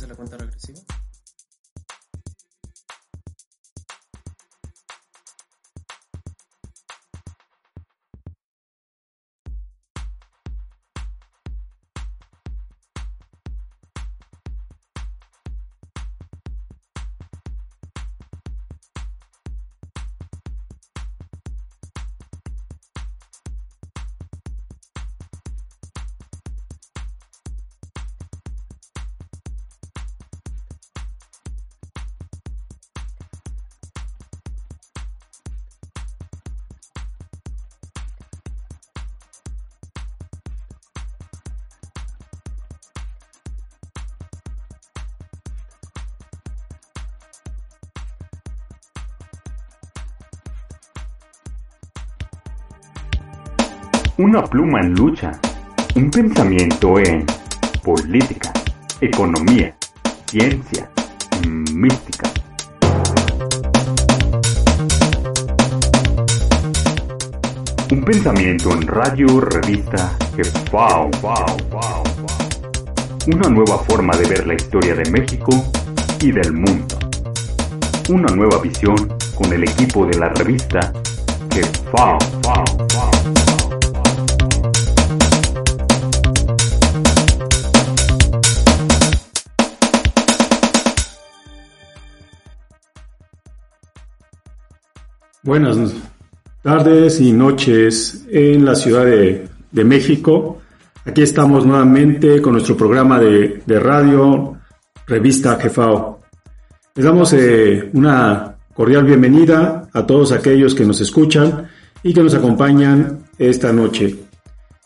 comienza la cuenta regresiva. Una pluma en lucha, un pensamiento en política, economía, ciencia, mística. Un pensamiento en radio, revista, Jefao. Una nueva forma de ver la historia de México y del mundo. Una nueva visión con el equipo de la revista Jefao. Buenas tardes y noches en la Ciudad de, México. Aquí estamos nuevamente con nuestro programa de, radio, revista Jefao. Les damos eh, una cordial bienvenida a todos aquellos que nos escuchan y que nos acompañan esta noche.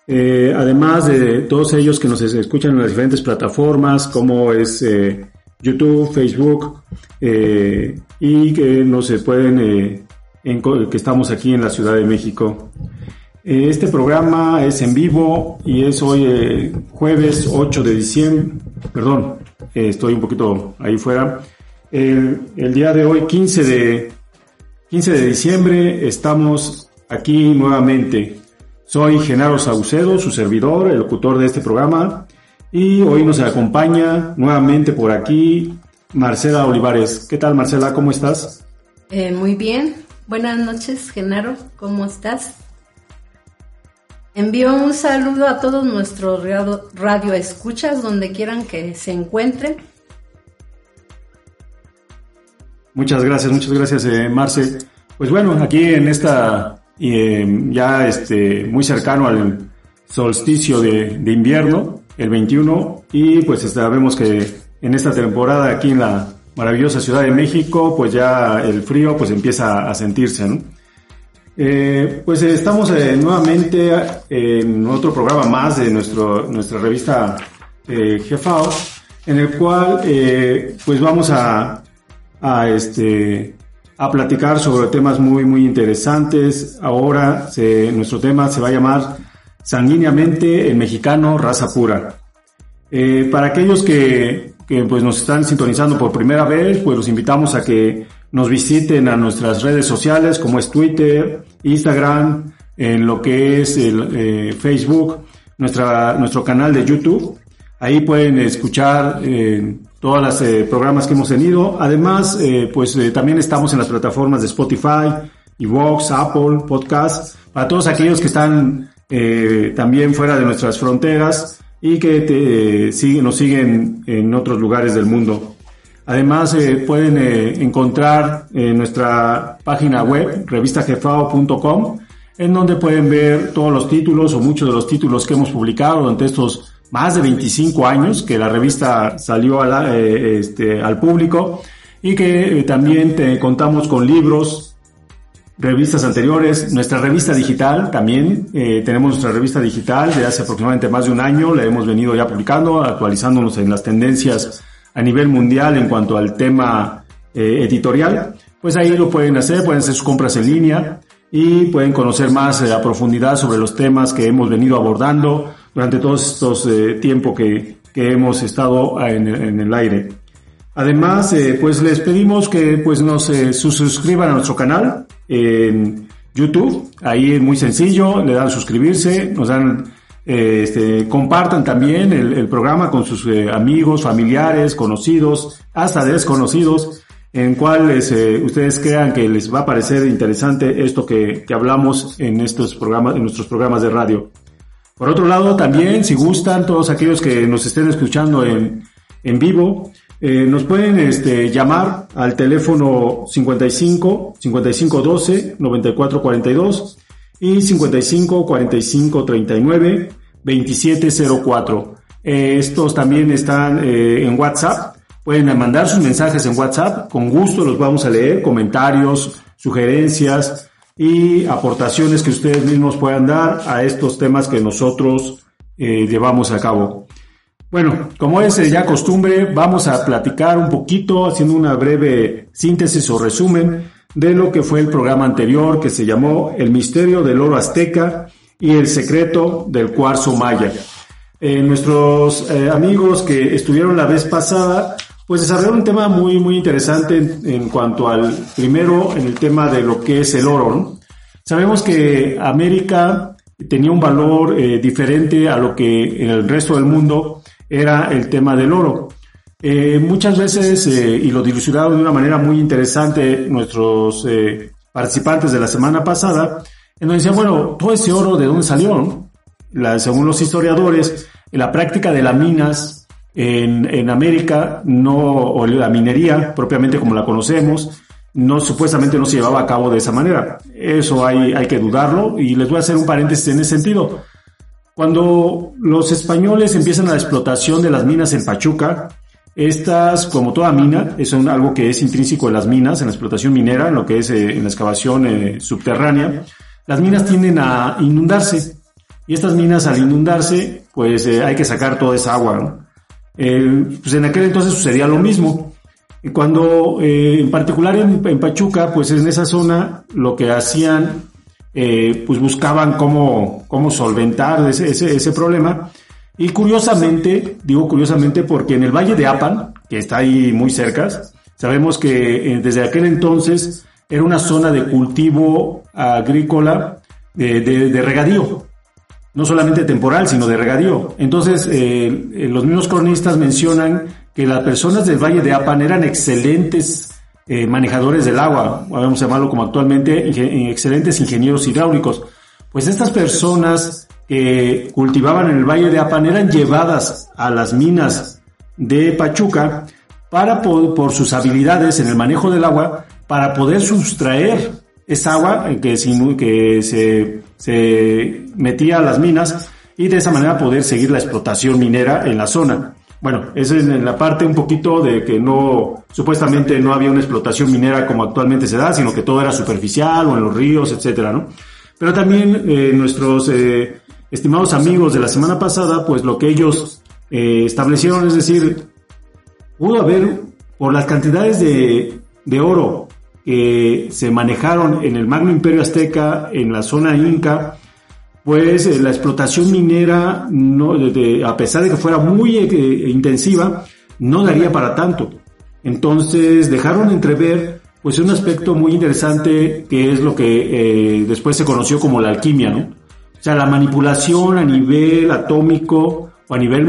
Eh, además de todos ellos que nos escuchan en las diferentes plataformas como es eh, YouTube, Facebook y que nos pueden en que estamos aquí en la Ciudad de México. Eh, este programa es en vivo y es hoy eh, jueves 8 de diciembre, perdón, eh, estoy un poquito ahí fuera. el día de hoy, 15 de, 15 de diciembre, estamos aquí nuevamente. Soy Genaro Saucedo, su servidor, el locutor de este programa, y hoy nos acompaña nuevamente por aquí Marcela Olivares. ¿Qué tal, Marcela? ¿Cómo estás? muy bien, Buenas noches, Genaro, ¿cómo estás? Envío un saludo a todos nuestros radio, escuchas donde quieran que se encuentren. Muchas gracias, muchas gracias, eh, Marce. Pues bueno, aquí en esta, eh, ya este, muy cercano al solsticio de, de invierno, el 21, y pues sabemos que en esta temporada aquí en la maravillosa Ciudad de México, pues ya el frío pues empieza a sentirse. Eh, pues estamos eh, nuevamente en otro programa más de nuestro, nuestra revista eh, Jefao, en el cual eh, pues vamos a, a, este, a platicar sobre temas muy, muy interesantes. Ahora nuestro tema se va a llamar Sanguíneamente el mexicano, raza pura. para aquellos que, que pues nos están sintonizando por primera vez, pues los invitamos a que nos visiten a nuestras redes sociales como es Twitter, Instagram, en lo que es el eh, Facebook, nuestra, nuestro canal de YouTube. Ahí pueden escuchar eh, todos los eh, programas que hemos tenido. Además, eh, pues eh, también estamos en las plataformas de Spotify, Evox, Apple, Podcast, para todos aquellos que están también fuera de nuestras fronteras y que te, nos siguen en otros lugares del mundo. Además, eh, pueden eh, encontrar en nuestra página web, revistajefao.com, en donde pueden ver todos los títulos o muchos de los títulos que hemos publicado durante estos más de 25 años que la revista salió eh, este, al público y que también te, contamos con libros, revistas anteriores, nuestra revista digital también, eh, tenemos nuestra revista digital de hace aproximadamente más de un año, la hemos venido ya publicando, actualizándonos en las tendencias a nivel mundial en cuanto al tema eh, editorial, pues ahí lo pueden hacer, pueden hacer sus compras en línea y pueden conocer más eh, a profundidad sobre los temas que hemos venido abordando durante todos estos tiempos que, que hemos estado en, en el aire. Además, eh, pues les pedimos que pues nos eh, suscriban a nuestro canal en YouTube. Ahí es muy sencillo, le dan suscribirse, nos dan este, compartan también el, programa con sus eh, amigos, familiares, conocidos, hasta desconocidos, en cuales eh, ustedes crean que les va a parecer interesante esto que, que, hablamos en estos programas, en nuestros programas de radio. Por otro lado, también, si gustan, todos aquellos que nos estén escuchando en, en vivo, eh, nos pueden este, llamar al teléfono 55 55 12 94 42 y 55 45 39 27 04. estos también están eh, en WhatsApp. Pueden mandar sus mensajes en WhatsApp. Con gusto los vamos a leer. Comentarios, sugerencias y aportaciones que ustedes mismos puedan dar a estos temas que nosotros eh, llevamos a cabo. Bueno, como es eh, ya costumbre, vamos a platicar un poquito, haciendo una breve síntesis o resumen de lo que fue el programa anterior que se llamó El misterio del oro azteca y el secreto del cuarzo maya. Eh, nuestros eh, amigos que estuvieron la vez pasada, pues desarrollaron un tema muy, muy interesante en, cuanto al, primero, en el tema de lo que es el oro. Sabemos que América tenía un valor diferente a lo que en el resto del mundo era el tema del oro. Eh, muchas veces, eh, y lo dilucidaron de una manera muy interesante nuestros eh, participantes de la semana pasada, en donde decían, bueno, todo ese oro, ¿de dónde salió? Según los historiadores, la práctica de las minas en, en América, no, o la minería propiamente como la conocemos, no supuestamente no se llevaba a cabo de esa manera. Eso hay, hay que dudarlo y les voy a hacer un paréntesis en ese sentido. Cuando los españoles empiezan la explotación de las minas en Pachuca, estas, como toda mina, es algo que es intrínseco en las minas, en la explotación minera, en lo que es eh, en la excavación eh, subterránea, las minas tienden a inundarse. Y estas minas al inundarse, pues eh, hay que sacar toda esa agua. pues en aquel entonces sucedía lo mismo. Cuando, en particular en, en Pachuca, pues en esa zona lo que hacían eh, pues buscaban cómo, cómo solventar ese, ese, problema. Y curiosamente, digo curiosamente porque en el Valle de Apan, que está ahí muy cerca, sabemos que eh, desde aquel entonces era una zona de cultivo agrícola de, de, regadío, no solamente temporal, sino de regadío. Entonces, eh, los mismos cronistas mencionan que las personas del Valle de Apan eran excelentes eh, manejadores del agua, vamos llamarlo como actualmente, excelentes ingenieros hidráulicos. Pues estas personas que cultivaban en el Valle de Apan eran llevadas a las minas de Pachuca para por, sus habilidades en el manejo del agua para poder sustraer esa agua que, se metía a las minas y de esa manera poder seguir la explotación minera en la zona. Bueno, esa es en la parte un poquito de que no, supuestamente no había una explotación minera como actualmente se da, sino que todo era superficial o en los ríos, etcétera, ¿no? Pero también eh, nuestros eh, estimados amigos de la semana pasada, pues lo que ellos eh, establecieron, es decir, pudo haber, por las cantidades de, de oro que se manejaron en el Magno Imperio Azteca, en la zona Inca, pues eh, la explotación minera, no, a pesar de que fuera muy eh, intensiva, no daría para tanto. Entonces dejaron entrever pues un aspecto muy interesante que es lo que eh, después se conoció como la alquimia, ¿no? O sea, la manipulación a nivel atómico o a nivel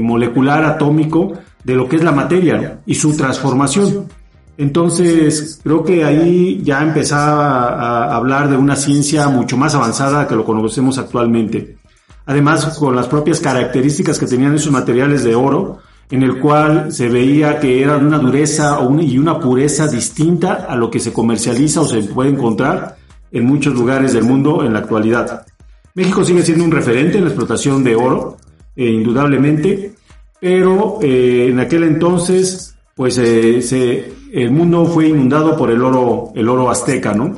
molecular atómico de lo que es la materia y su transformación. Entonces, creo que ahí ya empezaba a hablar de una ciencia mucho más avanzada que lo conocemos actualmente. Además, con las propias características que tenían esos materiales de oro, en el cual se veía que era una dureza y una pureza distinta a lo que se comercializa o se puede encontrar en muchos lugares del mundo en la actualidad. México sigue siendo un referente en la explotación de oro, eh, indudablemente, pero eh, en aquel entonces, pues eh, se, el mundo fue inundado por el oro, el oro azteca, ¿no?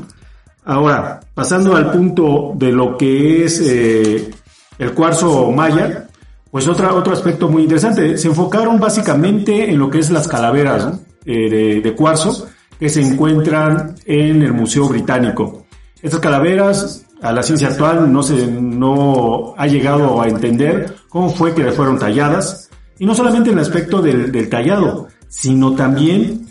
Ahora, pasando al punto de lo que es eh, el cuarzo maya, pues otra, otro aspecto muy interesante. Se enfocaron básicamente en lo que es las calaveras eh, de, cuarzo que se encuentran en el Museo Británico. Estas calaveras, a la ciencia actual, no se, no ha llegado a entender cómo fue que fueron talladas, y no solamente en el aspecto del, del tallado, sino también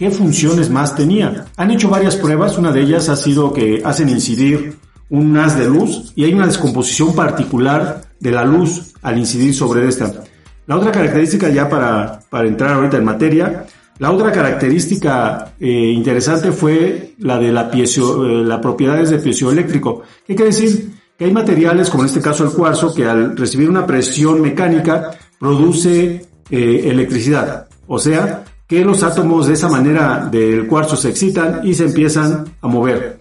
qué funciones más tenía. Han hecho varias pruebas, una de ellas ha sido que hacen incidir un haz de luz y hay una descomposición particular de la luz al incidir sobre esta. La otra característica, ya para, para entrar ahorita en materia, la otra característica eh, interesante fue la de la, piezo, eh, la propiedades de piezoeléctrico. ¿Qué quiere decir? Que hay materiales, como en este caso el cuarzo, que al recibir una presión mecánica produce eh, electricidad. O sea, que los átomos de esa manera del cuarzo se excitan y se empiezan a mover.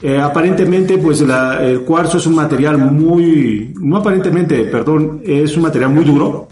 Eh, aparentemente, pues el cuarzo es un material muy, no aparentemente, perdón, es un material muy duro,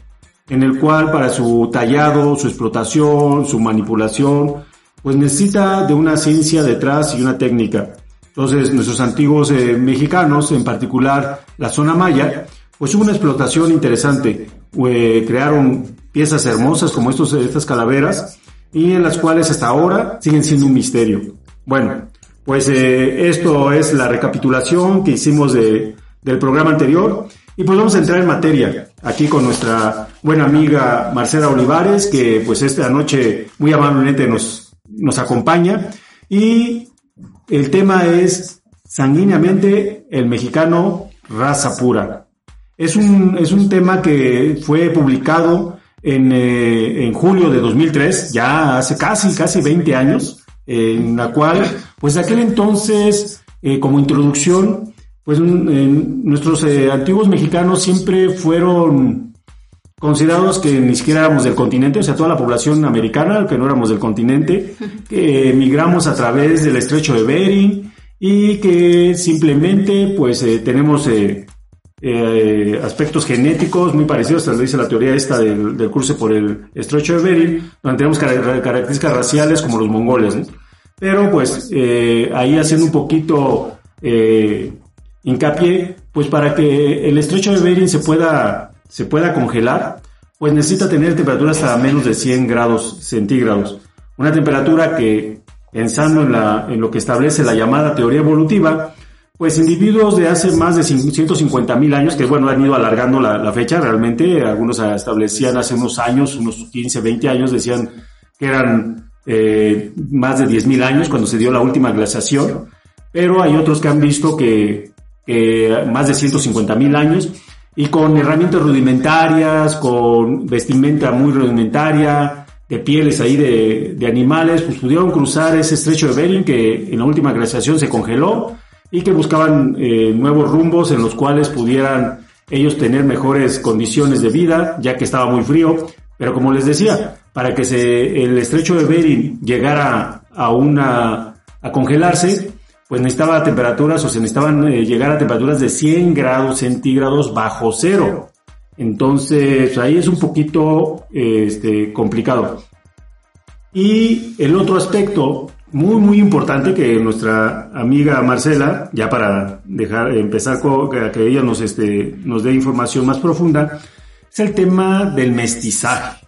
en el cual para su tallado, su explotación, su manipulación, pues necesita de una ciencia detrás y una técnica. Entonces, nuestros antiguos eh, mexicanos, en particular la zona maya, pues hubo una explotación interesante. Eh, crearon piezas hermosas como estos, estas calaveras y en las cuales hasta ahora siguen siendo un misterio. Bueno, pues eh, esto es la recapitulación que hicimos de, del programa anterior y pues vamos a entrar en materia aquí con nuestra buena amiga Marcela Olivares que pues esta noche muy amablemente nos, nos acompaña y el tema es sanguíneamente el mexicano raza pura. Es un, es un tema que fue publicado en, eh, en julio de 2003, ya hace casi, casi 20 años, en la cual, pues de aquel entonces, eh, como introducción, pues nuestros eh, antiguos mexicanos siempre fueron considerados que ni siquiera éramos del continente, o sea, toda la población americana, que no éramos del continente, que emigramos a través del estrecho de Bering y que simplemente pues eh, aspectos genéticos muy parecidos, tal dice la teoría esta del, del curso por el estrecho de Bering, donde tenemos características raciales como los mongoles. Pero pues eh, ahí haciendo un poquito eh, hincapié, pues para que el estrecho de Bering se pueda, se pueda congelar, pues necesita tener temperaturas hasta menos de 100 grados centígrados. Una temperatura que, pensando en, la, en lo que establece la llamada teoría evolutiva, pues individuos de hace más de 150 mil años, que bueno, han ido alargando la, fecha realmente, algunos establecían hace unos años, unos 15, 20 años, decían que eran eh, más de 10.000 años cuando se dio la última glaciación, pero hay otros que han visto que, más de 150.000 años y con herramientas rudimentarias, con vestimenta muy rudimentaria, de pieles ahí de, de, animales, pues pudieron cruzar ese estrecho de Bering que en la última glaciación se congeló y que buscaban eh, nuevos rumbos en los cuales pudieran ellos tener mejores condiciones de vida, ya que estaba muy frío. Pero como les decía, para que se, el estrecho de Bering llegara a una, a congelarse, pues necesitaba temperaturas o se necesitaban eh, llegar a temperaturas de 100 grados centígrados bajo cero. Entonces ahí es un poquito este, complicado. Y el otro aspecto muy muy importante que nuestra amiga Marcela, ya para dejar empezar con, que ella nos este, nos dé información más profunda, es el tema del mestizaje.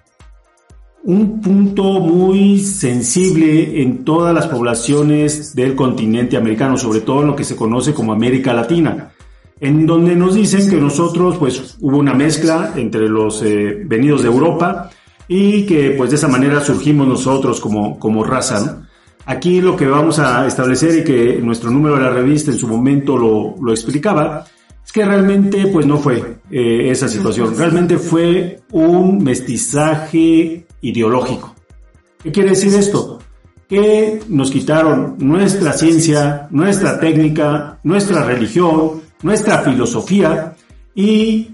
Un punto muy sensible en todas las poblaciones del continente americano, sobre todo en lo que se conoce como América Latina, en donde nos dicen que nosotros, pues, hubo una mezcla entre los eh, venidos de Europa y que, pues, de esa manera surgimos nosotros como, como raza, Aquí lo que vamos a establecer y que nuestro número de la revista en su momento lo, lo explicaba, es que realmente pues no fue eh, esa situación, realmente fue un mestizaje ideológico. ¿Qué quiere decir esto? Que nos quitaron nuestra ciencia, nuestra técnica, nuestra religión, nuestra filosofía y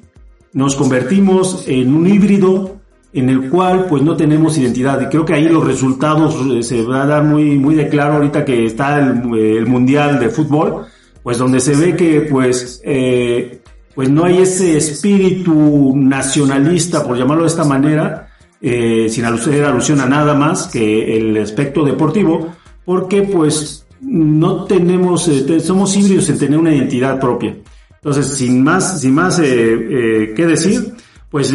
nos convertimos en un híbrido en el cual pues no tenemos identidad y creo que ahí los resultados eh, se va a dar muy muy de claro ahorita que está el, mundial de fútbol pues donde se ve que pues eh, pues no hay ese espíritu nacionalista por llamarlo de esta manera eh, sin hacer alusión a nada más que el aspecto deportivo, porque pues no tenemos, eh, somos híbridos en tener una identidad propia. Entonces, sin más, sin más que decir, pues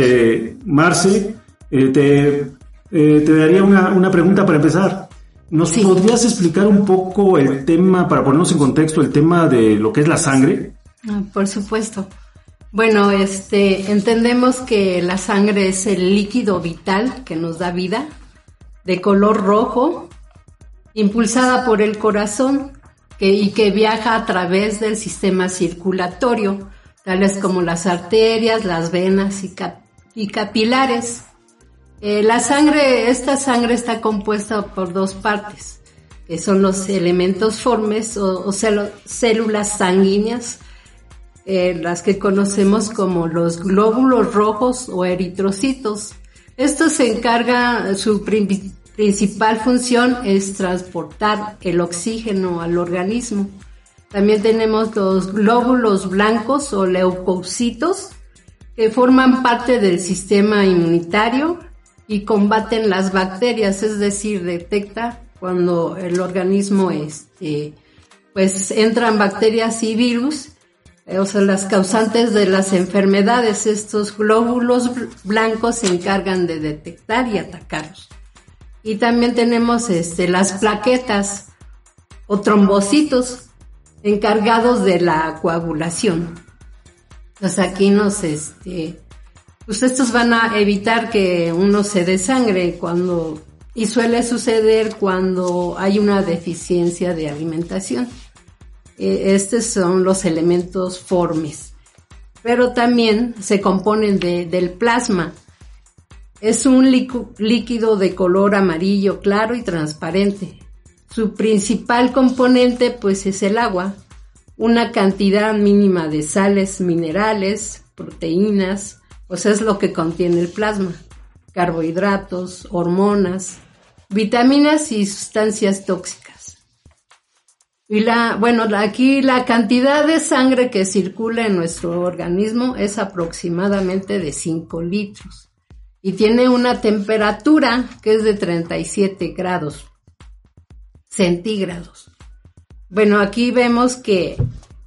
Marce, te, te daría una, una pregunta para empezar. ¿Nos podrías explicar un poco el tema, para ponernos en contexto, el tema de lo que es la sangre? Ah, por supuesto. Bueno, este, entendemos que la sangre es el líquido vital que nos da vida, de color rojo, impulsada por el corazón, que, y que viaja a través del sistema circulatorio, tales como las arterias, las venas y, capilares. Eh, la sangre, esta sangre está compuesta por dos partes, que son los elementos formes o, células sanguíneas, eh, las que conocemos como los glóbulos rojos o eritrocitos. Esto se encarga, su principal función es transportar el oxígeno al organismo. También tenemos los glóbulos blancos o leucocitos que forman parte del sistema inmunitario y combaten las bacterias, es decir, detecta cuando el organismo este, pues entran bacterias y virus, eh, o sea, las causantes de las enfermedades, estos glóbulos blancos se encargan de detectar y atacarlos. Y también tenemos este, las plaquetas o trombocitos encargados de la coagulación. Pues aquí nos, este, pues estos van a evitar que uno se desangre cuando, y suele suceder cuando hay una deficiencia de alimentación. E, estos son los elementos formes. Pero también se componen de, del plasma, es un líquido de color amarillo claro y transparente. Su principal componente pues es el agua, una cantidad mínima de sales minerales, proteínas, pues es lo que contiene el plasma, carbohidratos, hormonas, vitaminas y sustancias tóxicas. Y la, bueno, aquí la cantidad de sangre que circula en nuestro organismo es aproximadamente de 5 litros y tiene una temperatura que es de 37 grados centígrados. Bueno, aquí vemos que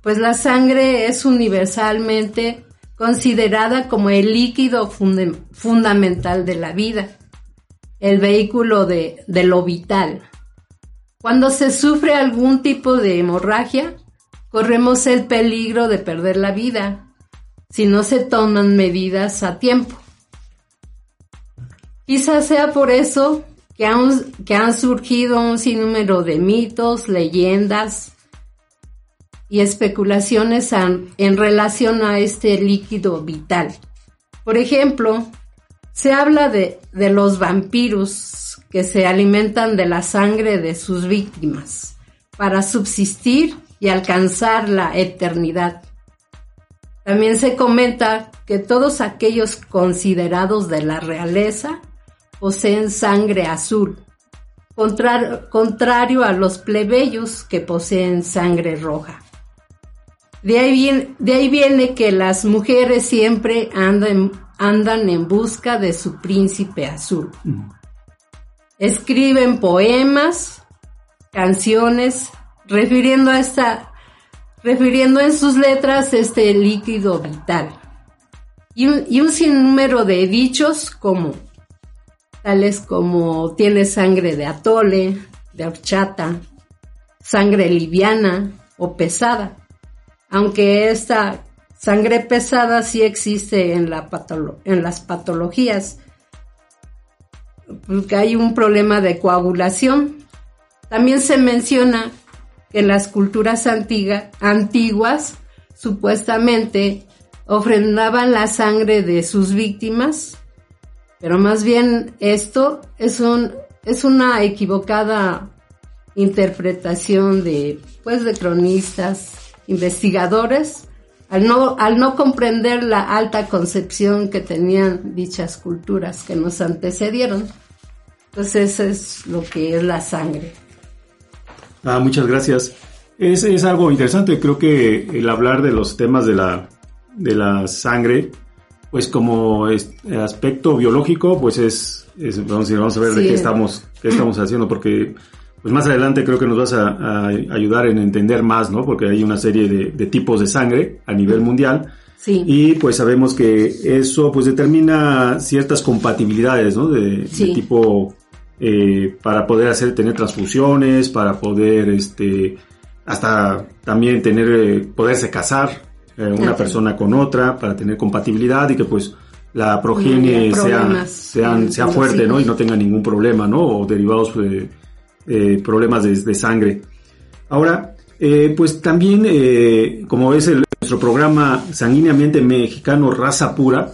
pues la sangre es universalmente considerada como el líquido fundamental de la vida, el vehículo de, lo vital. Cuando se sufre algún tipo de hemorragia, corremos el peligro de perder la vida si no se toman medidas a tiempo. Quizás sea por eso que han, que han surgido un sinnúmero de mitos, leyendas y especulaciones en relación a este líquido vital. Por ejemplo, se habla de, los vampiros que se alimentan de la sangre de sus víctimas para subsistir y alcanzar la eternidad. También se comenta que todos aquellos considerados de la realeza poseen sangre azul, contrario, a los plebeyos que poseen sangre roja. De ahí, viene, de ahí viene que las mujeres siempre andan, andan en busca de su príncipe azul. Mm. Escriben poemas, canciones, refiriendo a esta, refiriendo en sus letras este líquido vital. Y un, y un sinnúmero de dichos como tales como tiene sangre de atole, de horchata, sangre liviana o pesada, aunque esta sangre pesada sí existe en, la en las patologías, porque hay un problema de coagulación. También se menciona que las culturas antiguas supuestamente ofrendaban la sangre de sus víctimas pero más bien esto es es una equivocada interpretación de pues de cronistas, investigadores al no al no comprender la alta concepción que tenían dichas culturas que nos antecedieron. Entonces eso es lo que es la sangre. Ah, muchas gracias. Es, es algo interesante, creo que el hablar de los temas de la, de la sangre pues como aspecto biológico, pues es, vamos, a, vamos a ver de qué estamos, qué estamos haciendo, porque pues más adelante creo que nos vas a, ayudar en entender más, ¿no? Porque hay una serie de, tipos de sangre a nivel mundial. Sí. Y pues sabemos que eso pues determina ciertas compatibilidades, ¿no? De, tipo eh, para poder hacer, tener transfusiones, para poder, este, hasta también tener, eh, poderse casar, eh, una persona con otra para tener compatibilidad y que pues la progenie sea, sean, sea fuerte, ¿no? Y no tenga ningún problema, ¿no? O derivados de eh, problemas de, sangre. Ahora, eh, pues también, eh, como es nuestro programa Sanguíneamente Mexicano Raza Pura,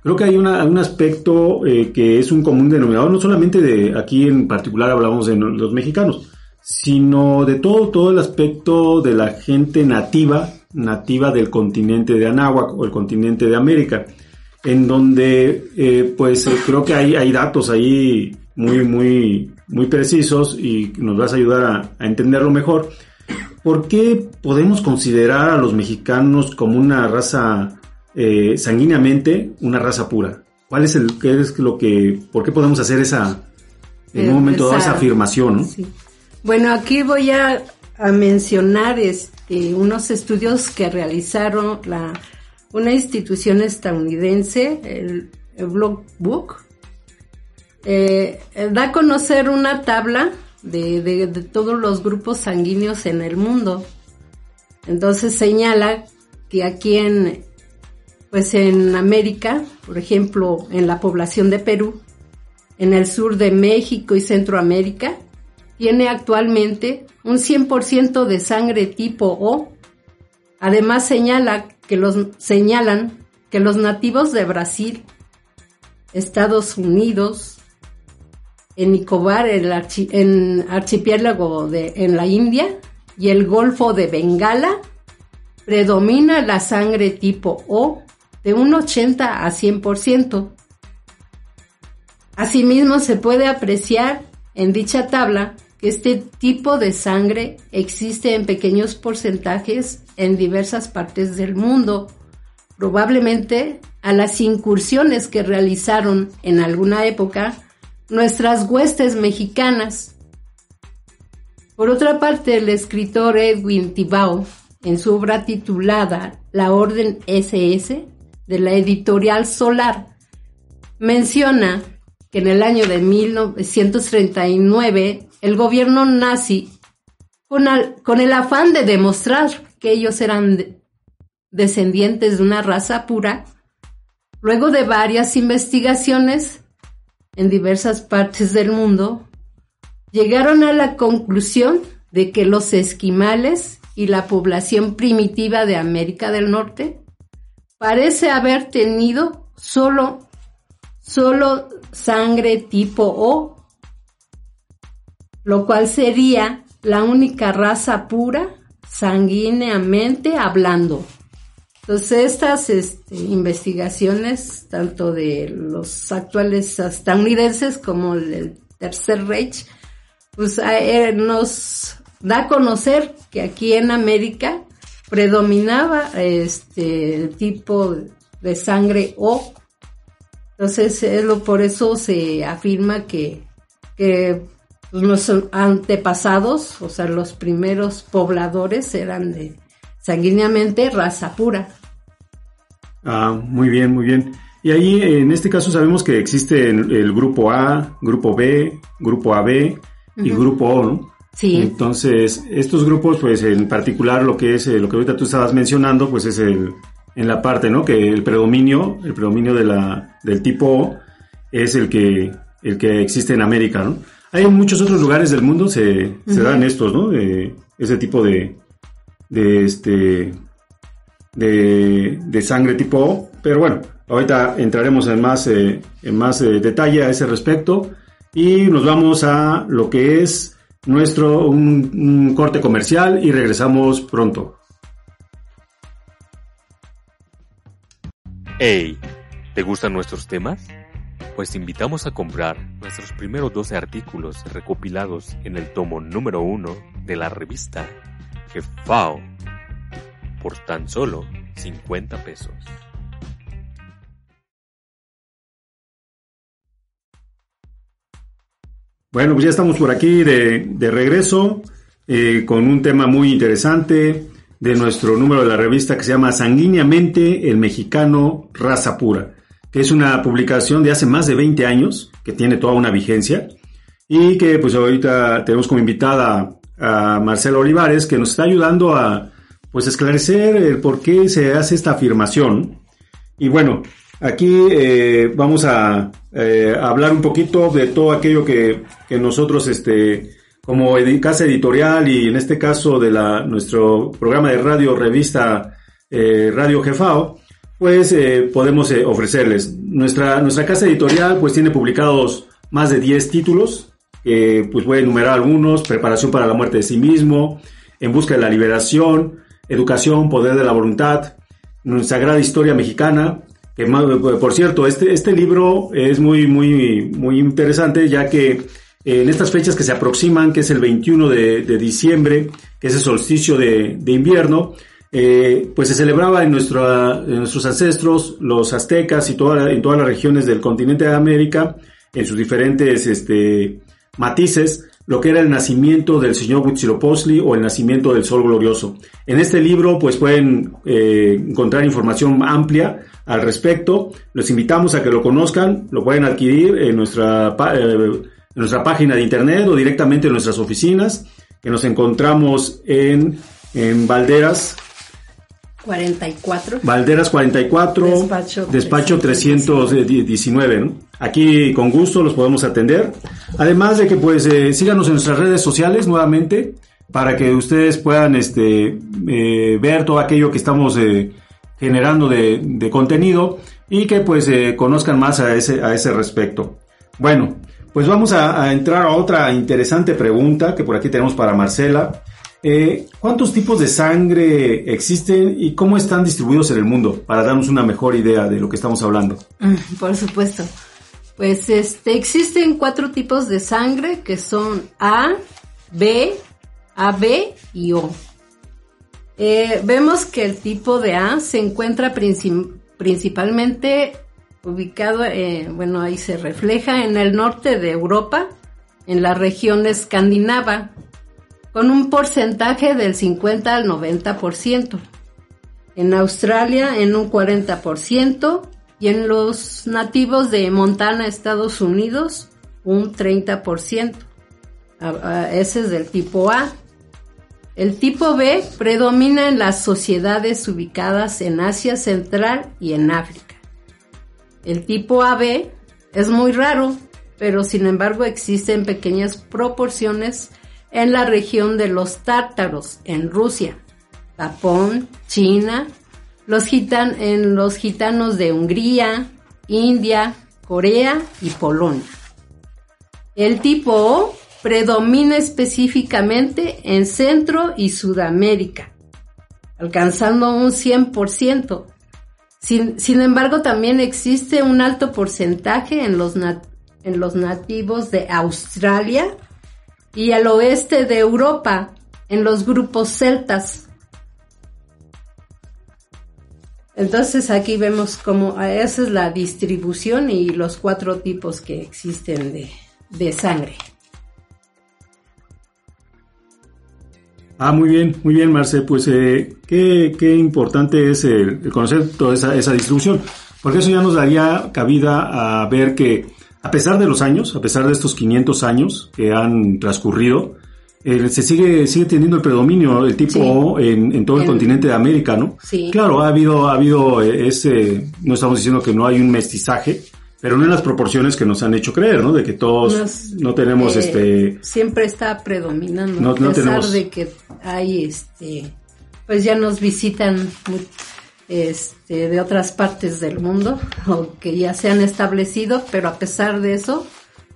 creo que hay un aspecto que es un común denominador, no solamente de aquí en particular hablamos de los mexicanos, sino de todo, todo el aspecto de la gente nativa, nativa del continente de Anáhuac o el continente de América, en donde pues creo que hay, hay datos ahí muy, muy, muy precisos y nos vas a ayudar a, a entenderlo mejor ¿por qué podemos considerar a los mexicanos como una raza eh, sanguíneamente una raza pura? ¿Cuál es el qué es lo que por qué podemos hacer esa en un momento dado esa afirmación? Bueno, aquí voy a, mencionar este, unos estudios que realizaron la una institución estadounidense, el, Blog Book, eh, da a conocer una tabla de, todos los grupos sanguíneos en el mundo. Entonces señala que aquí en, pues en América, por ejemplo, en la población de Perú, en el sur de México y Centroamérica, tiene actualmente un 100% de sangre tipo O. Además señala que los, señalan que los nativos de Brasil, Estados Unidos, en Nicobar, el en archipiélago de, en la India y el Golfo de Bengala, predomina la sangre tipo O de un 80 a 100%. Asimismo, se puede apreciar en dicha tabla que este tipo de sangre existe en pequeños porcentajes en diversas partes del mundo, probablemente a las incursiones que realizaron en alguna época nuestras huestes mexicanas. Por otra parte, el escritor Edwin Tibau, en su obra titulada La Orden SS, de la editorial Solar, menciona que en el año de 1939 el gobierno nazi, con, con el afán de demostrar que ellos eran descendientes de una raza pura, luego de varias investigaciones, en diversas partes del mundo, llegaron a la conclusión de que los esquimales y la población primitiva de América del Norte parece haber tenido solo, solo sangre tipo O, lo cual sería la única raza pura sanguíneamente hablando. Entonces, estas este, investigaciones, tanto de los actuales estadounidenses como el Tercer Reich, pues eh, nos da a conocer que aquí en América predominaba este tipo de sangre O. Entonces, por eso se afirma que, que los antepasados, o sea, los primeros pobladores eran de sanguíneamente raza pura. Ah, muy bien, muy bien. Y ahí, en este caso, sabemos que existe el, grupo A, grupo B, grupo AB y grupo O, ¿no? Sí. Entonces, estos grupos, pues en particular lo que es, eh, lo que ahorita tú estabas mencionando, pues es el, en la parte, ¿no? Que el predominio, el predominio de la, del tipo O es el que, el que existe en América, ¿no? Hay en muchos otros lugares del mundo se, se dan estos, ¿no? ese tipo de, de este, de, sangre tipo O, pero bueno, ahorita entraremos en más, eh, en más eh, detalle a ese respecto y nos vamos a lo que es nuestro un, corte comercial y regresamos pronto. Hey, ¿te gustan nuestros temas? Pues te invitamos a comprar nuestros primeros 12 artículos recopilados en el tomo número 1 de la revista Jefao por tan solo 50 pesos. Bueno, pues ya estamos por aquí de, regreso eh, con un tema muy interesante de nuestro número de la revista que se llama Sanguíneamente el Mexicano Raza Pura, que es una publicación de hace más de 20 años, que tiene toda una vigencia, y que pues ahorita tenemos como invitada a Marcela Olivares, que nos está ayudando a pues esclarecer el por qué se hace esta afirmación. Y bueno, aquí eh, vamos a eh, hablar un poquito de todo aquello que, nosotros este, como casa editorial y en este caso de la, nuestro programa de radio revista eh, Radio Jefao, pues podemos ofrecerles. Nuestra, nuestra casa editorial pues tiene publicados más de 10 títulos, pues voy a enumerar algunos, Preparación para la muerte de sí mismo, En busca de la liberación, Educación, Poder de la voluntad, Sagrada Historia Mexicana, que por cierto, este, este libro es muy, muy, muy interesante ya que en estas fechas que se aproximan, que es el 21 de, diciembre, que es el solsticio de, de invierno, eh, pues se celebraba en, nuestra, nuestros ancestros, los aztecas y toda, en todas las regiones del continente de América, en sus diferentes este, matices, lo que era el nacimiento del señor Huitzilopochtli o el nacimiento del sol glorioso. En este libro pues pueden eh, encontrar información amplia al respecto. Los invitamos a que lo conozcan, lo pueden adquirir en nuestra, eh, nuestra página de internet o directamente en nuestras oficinas, que nos encontramos en, en Valderas, 44. Valderas 44, despacho, despacho 319. ¿no? Aquí con gusto los podemos atender. Además de que pues eh, síganos en nuestras redes sociales nuevamente para que ustedes puedan este, eh, ver todo aquello que estamos eh, generando de, de, contenido y que pues conozcan más a ese, a ese respecto. Bueno, pues vamos a, a entrar a otra interesante pregunta que por aquí tenemos para Marcela. Eh, ¿Cuántos tipos de sangre existen y cómo están distribuidos en el mundo? Para darnos una mejor idea de lo que estamos hablando. Mm, por supuesto. Pues este, existen cuatro tipos de sangre que son A, B, AB y O. Eh, vemos que el tipo de A se encuentra principalmente ubicado, eh, bueno, ahí se refleja en el norte de Europa, en la región escandinava, con un porcentaje del 50 al 90%. En Australia en un 40% y en los nativos de Montana, Estados Unidos, un 30%. Ese es del tipo A. El tipo B predomina en las sociedades ubicadas en Asia Central y en África. El tipo AB es muy raro, pero sin embargo existe en pequeñas proporciones en la región de los tártaros, en Rusia, Japón, China, los en los gitanos de Hungría, India, Corea y Polonia. El tipo O predomina específicamente en Centro y Sudamérica, alcanzando un 100%. Sin, sin embargo, también existe un alto porcentaje en los nativos de Australia, y al oeste de Europa, en los grupos celtas. Entonces aquí vemos cómo esa es la distribución y los cuatro tipos que existen de, sangre. Ah, muy bien, muy bien, Marce. Pues eh, qué, qué, importante es el, conocer toda esa, distribución, porque eso ya nos daría cabida a ver que a pesar de los años, a pesar de estos 500 años que han transcurrido, eh, se sigue sigue teniendo el predominio el tipo O en, todo el, continente de América, ¿no? Sí. Claro, ha habido ha habido eh, ese no estamos diciendo que no hay un mestizaje, pero no en las proporciones que nos han hecho creer, ¿no? De que todos no tenemos eh, este siempre está predominando a pesar de que hay este pues ya nos visitan este, de otras partes del mundo o que ya se han establecido, pero a pesar de eso,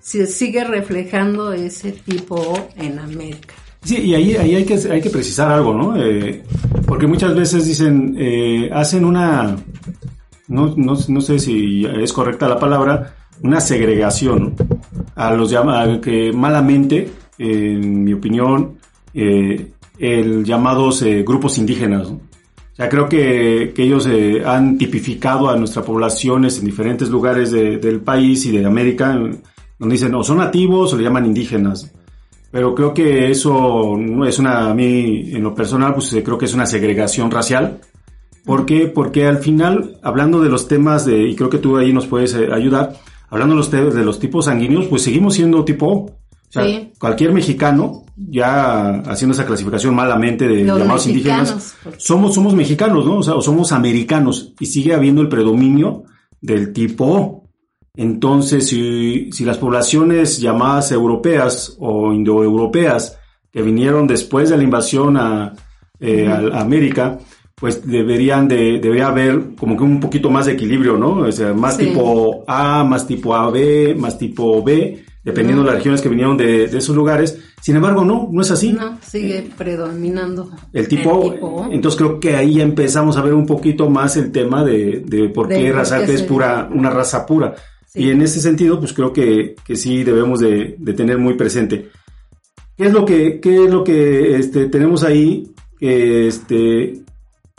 se sigue reflejando ese tipo en América. Sí, y ahí, ahí hay, que, hay que precisar algo, ¿no? Eh, porque muchas veces dicen, eh, hacen una, no, no, no, sé si es correcta la palabra, una segregación a los llamados, que malamente, en mi opinión, eh, el llamados grupos indígenas, ¿no? Sea, creo que, ellos eh, han tipificado a nuestras poblaciones en diferentes lugares del país y de América, donde dicen o son nativos o le llaman indígenas. Pero creo que eso es una, a mí en lo personal, pues creo que es una segregación racial. ¿Por qué? Porque al final, hablando de los temas de, y creo que tú ahí nos puedes eh, ayudar, hablando de los, de los tipos sanguíneos, pues seguimos siendo tipo sea, cualquier mexicano, ya haciendo esa clasificación malamente de llamados indígenas, somos, somos mexicanos, ¿no? O sea, o somos americanos y sigue habiendo el predominio del tipo O. Entonces, si, si las poblaciones llamadas europeas o indoeuropeas que vinieron después de la invasión a, eh, a, América, pues deberían de, debería haber como que un poquito más de equilibrio, ¿no? O sea, más tipo A, más tipo AB, más tipo B, dependiendo de las regiones que vinieron de, de, esos lugares. Sin embargo, no, no es así. No, sigue predominando. El tipo, entonces creo que ahí ya empezamos a ver un poquito más el tema de, de por qué raza es pura, una raza pura. Y en ese sentido, pues creo que, que sí debemos de, de, tener muy presente. ¿Qué es lo que, qué es lo que este, tenemos ahí? Este,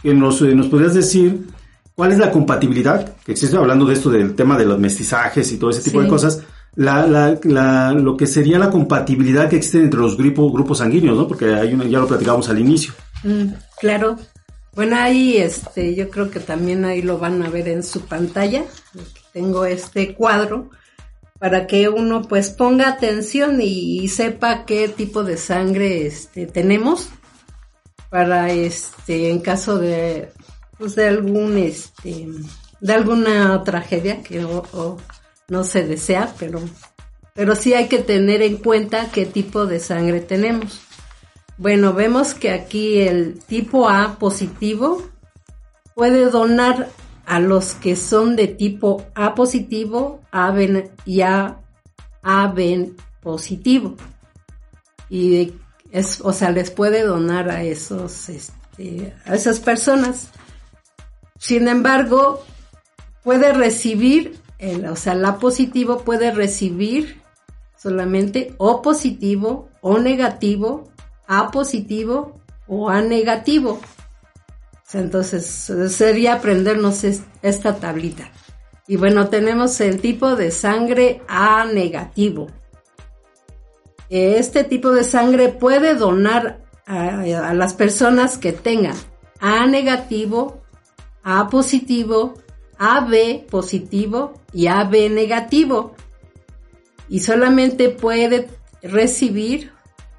que nos, nos podrías decir cuál es la compatibilidad que existe, hablando de esto del tema de los mestizajes y todo ese tipo de cosas, la, la, la, lo que sería la compatibilidad que existe entre los grupos, grupos sanguíneos, ¿no? Porque hay una, ya lo platicamos al inicio. Mm, claro. Bueno, ahí este, yo creo que también ahí lo van a ver en su pantalla. Tengo este cuadro para que uno pues ponga atención y, sepa qué tipo de sangre este, tenemos para este en caso de pues de algún este de alguna tragedia que no se desea, pero pero sí hay que tener en cuenta qué tipo de sangre tenemos. Bueno, vemos que aquí el tipo A positivo puede donar a los que son de tipo A positivo A y A, B positivo. Y es, o sea, les puede donar a esos, este, a esas personas. Sin embargo, puede recibir, el, o sea, la positivo puede recibir solamente O positivo, O negativo, A positivo o A negativo. Entonces sería aprendernos esta tablita. Y bueno, tenemos el tipo de sangre A negativo. Este tipo de sangre puede donar a, las personas que tengan A negativo, A positivo, AB positivo y AB negativo. Y solamente puede recibir,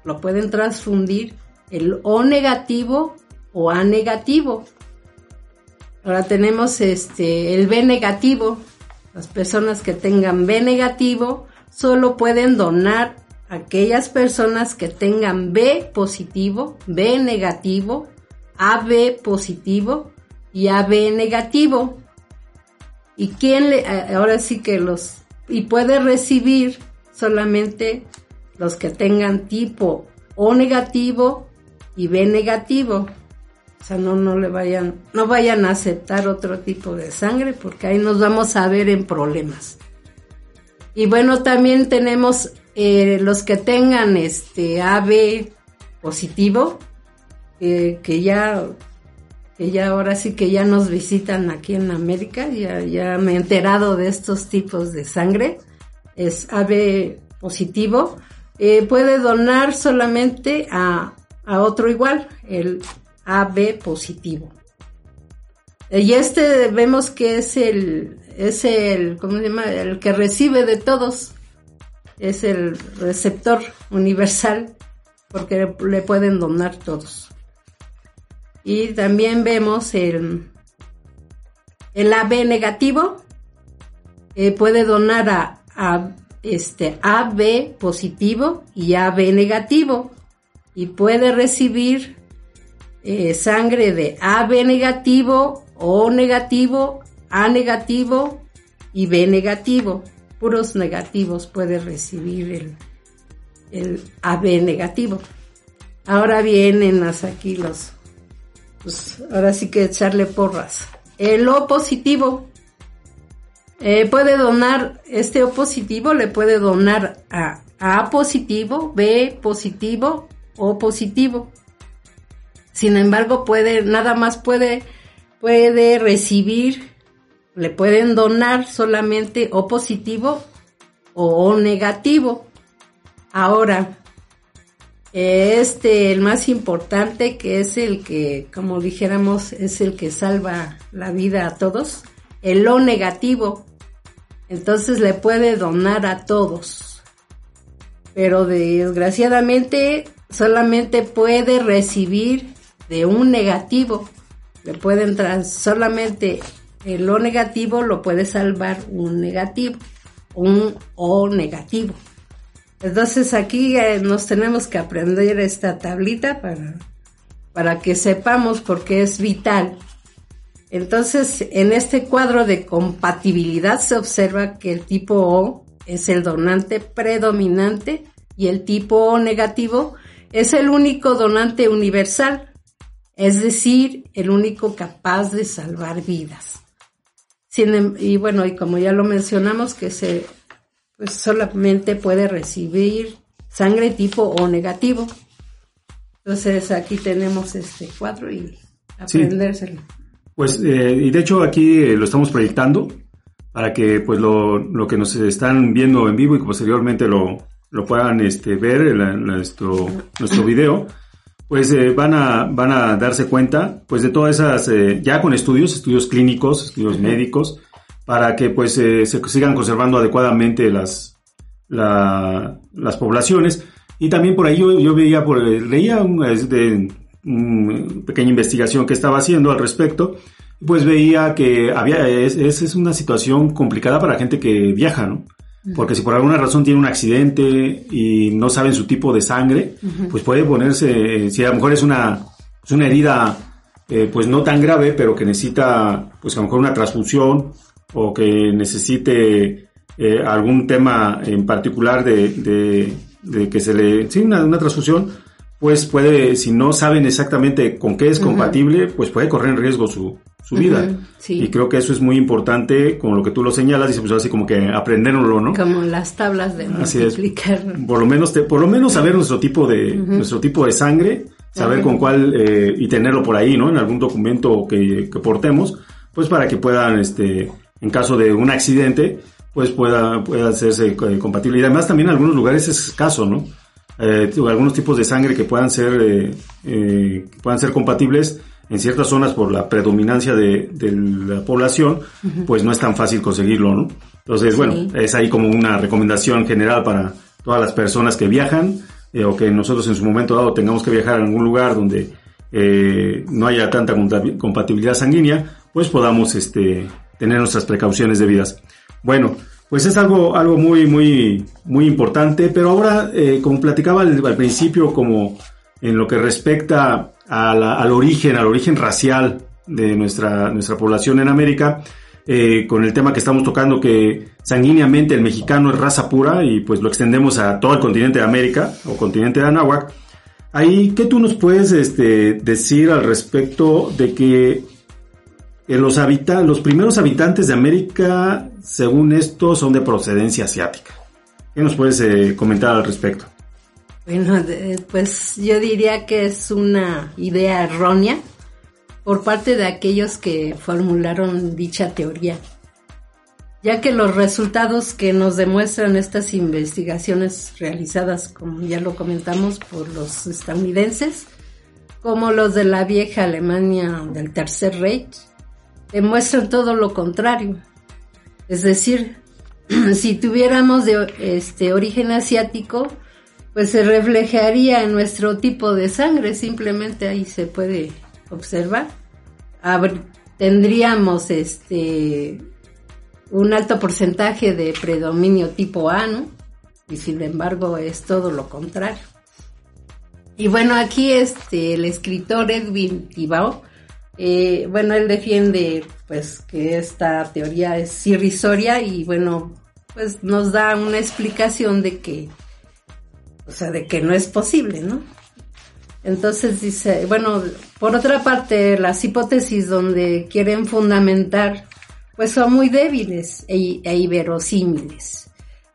lo pueden transfundir, el O negativo o A negativo. Ahora tenemos este el B negativo. Las personas que tengan B negativo solo pueden donar aquellas personas que tengan B positivo, B negativo, AB positivo y AB negativo. Y quién le, ahora sí que los, y puede recibir solamente los que tengan tipo O negativo y B negativo. O sea, no, no le vayan, no vayan a aceptar otro tipo de sangre porque ahí nos vamos a ver en problemas. Y bueno, también tenemos eh, los que tengan este AB positivo, eh, que ya que ya ahora sí que ya nos visitan aquí en América, ya, ya me he enterado de estos tipos de sangre, es AB positivo, eh, puede donar solamente a, a otro igual, el AB positivo. Y este vemos que es el, es el, ¿cómo se llama? El que recibe de todos. Es el receptor universal porque le pueden donar todos. Y también vemos el, el AB negativo. Puede donar a, a este AB positivo y AB negativo. Y puede recibir eh, sangre de AB negativo, O negativo, A negativo y B negativo. Puros negativos puede recibir el, el AB negativo. Ahora vienen aquí los, pues ahora sí que echarle porras. El O positivo eh, puede donar, este O positivo le puede donar a A positivo, B positivo, O positivo. Sin embargo, puede, nada más puede, puede recibir, le pueden donar solamente o positivo o negativo. Ahora, este, el más importante, que es el que, como dijéramos, es el que salva la vida a todos, el O negativo. Entonces le puede donar a todos. Pero desgraciadamente solamente puede recibir de un negativo. Le pueden solamente lo negativo lo puede salvar un negativo. un O negativo. Entonces aquí eh, nos tenemos que aprender esta tablita para, para que sepamos por qué es vital. Entonces, en este cuadro de compatibilidad se observa que el tipo O es el donante predominante y el tipo O negativo es el único donante universal, es decir, el único capaz de salvar vidas. Em, y bueno, y como ya lo mencionamos, que se pues solamente puede recibir sangre tipo O negativo. Entonces aquí tenemos este cuadro y aprendérselo. Pues, eh, y de hecho aquí eh, lo estamos proyectando para que pues lo, lo, que nos están viendo en vivo y posteriormente lo, lo puedan este, ver en, nuestro, nuestro video, pues eh, van, a, van a darse cuenta pues de todas esas, ya con estudios, estudios clínicos, estudios médicos, para que pues se sigan conservando adecuadamente las, la, las poblaciones. Y también por ahí yo, yo veía, por, leía un, de, una pequeña investigación que estaba haciendo al respecto, pues veía que había, es, es una situación complicada para la gente que viaja, ¿no? Porque si por alguna razón tiene un accidente y no saben su tipo de sangre, pues puede ponerse, si a lo mejor es una, es una herida, eh, pues no tan grave, pero que necesita, pues a lo mejor una transfusión o que necesite eh, algún tema en particular de, de, de, que se le, sí, una, una transfusión, pues puede, si no saben exactamente con qué es compatible, pues puede correr en riesgo su, su vida. Y creo que eso es muy importante, como lo que tú lo señalas, dice, pues así como que aprenderlo, ¿no? Como las tablas de multiplicar. Por lo menos, por lo menos saber nuestro tipo de, nuestro tipo de sangre, saber con cuál, eh, y tenerlo por ahí, ¿no? En algún documento que, que portemos, pues para que puedan, este, en caso de un accidente, pues pueda, pueda hacerse eh, compatible. Y además también en algunos lugares es escaso, ¿no? Eh, algunos tipos de sangre que puedan ser, eh, eh, puedan ser compatibles en ciertas zonas por la predominancia de, la población, pues no es tan fácil conseguirlo, ¿no? Entonces, bueno, es ahí como una recomendación general para todas las personas que viajan o que nosotros en su momento dado tengamos que viajar a algún lugar donde no haya tanta compatibilidad sanguínea, pues podamos este, tener nuestras precauciones debidas. Bueno, pues es algo, algo muy, muy, muy importante, pero ahora, eh, como platicaba al, principio, como en lo que respecta al origen, al origen racial de nuestra, nuestra población en América, eh, con el tema que estamos tocando, que sanguíneamente el mexicano es raza pura y pues lo extendemos a todo el continente de América o continente de Anáhuac. Ahí, ¿qué tú nos puedes este, decir al respecto de que los, los primeros habitantes de América, según esto, son de procedencia asiática. ¿Qué nos puedes eh, comentar al respecto? Bueno, pues yo diría que es una idea errónea por parte de aquellos que formularon dicha teoría, ya que los resultados que nos demuestran estas investigaciones realizadas, como ya lo comentamos, por los estadounidenses, como los de la vieja Alemania del Tercer Reich, demuestran todo lo contrario. Es decir, si tuviéramos de este origen asiático, pues se reflejaría en nuestro tipo de sangre, simplemente ahí se puede observar. tendríamos este un alto porcentaje de predominio tipo A, ¿no? Y sin embargo es todo lo contrario. Y bueno, aquí este el escritor Edwin Tibao eh, bueno, él defiende pues que esta teoría es irrisoria y bueno, pues nos da una explicación de que, o sea, de que no es posible, ¿no? Entonces dice, bueno, por otra parte, las hipótesis donde quieren fundamentar, pues son muy débiles e, e inverosímiles,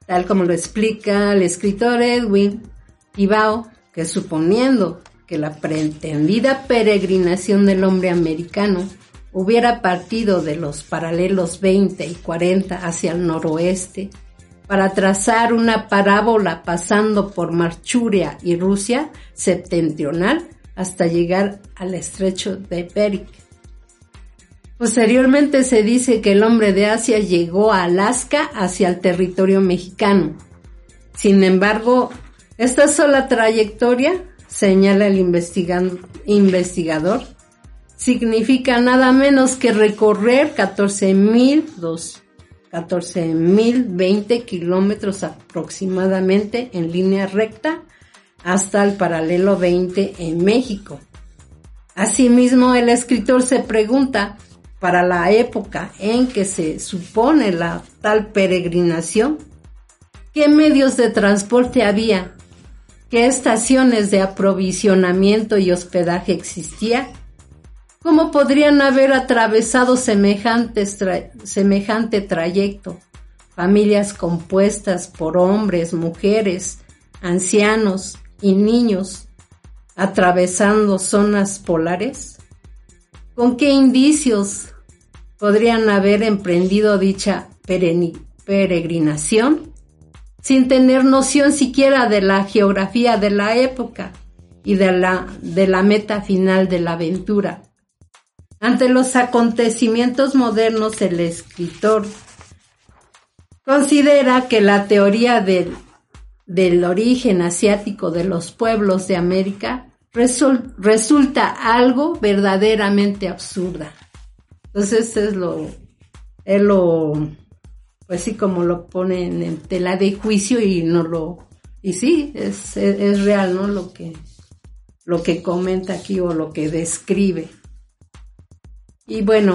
tal como lo explica el escritor Edwin Ibao, que suponiendo que la pretendida peregrinación del hombre americano hubiera partido de los paralelos 20 y 40 hacia el noroeste para trazar una parábola pasando por Marchuria y Rusia septentrional hasta llegar al estrecho de Bering. Posteriormente se dice que el hombre de Asia llegó a Alaska hacia el territorio mexicano. Sin embargo, esta sola trayectoria señala el investigador, significa nada menos que recorrer 14.200 14.020 kilómetros aproximadamente en línea recta hasta el paralelo 20 en México. Asimismo, el escritor se pregunta, para la época en que se supone la tal peregrinación, ¿qué medios de transporte había? ¿Qué estaciones de aprovisionamiento y hospedaje existía? ¿Cómo podrían haber atravesado semejante trayecto? Familias compuestas por hombres, mujeres, ancianos y niños atravesando zonas polares? ¿Con qué indicios podrían haber emprendido dicha peregrinación sin tener noción siquiera de la geografía de la época y de la, de la meta final de la aventura? Ante los acontecimientos modernos, el escritor considera que la teoría del, del origen asiático de los pueblos de América resulta algo verdaderamente absurda. Entonces es lo, es lo, pues sí, como lo ponen en tela de juicio y no lo, y sí, es, es real, ¿no? Lo que, lo que comenta aquí o lo que describe. Y bueno,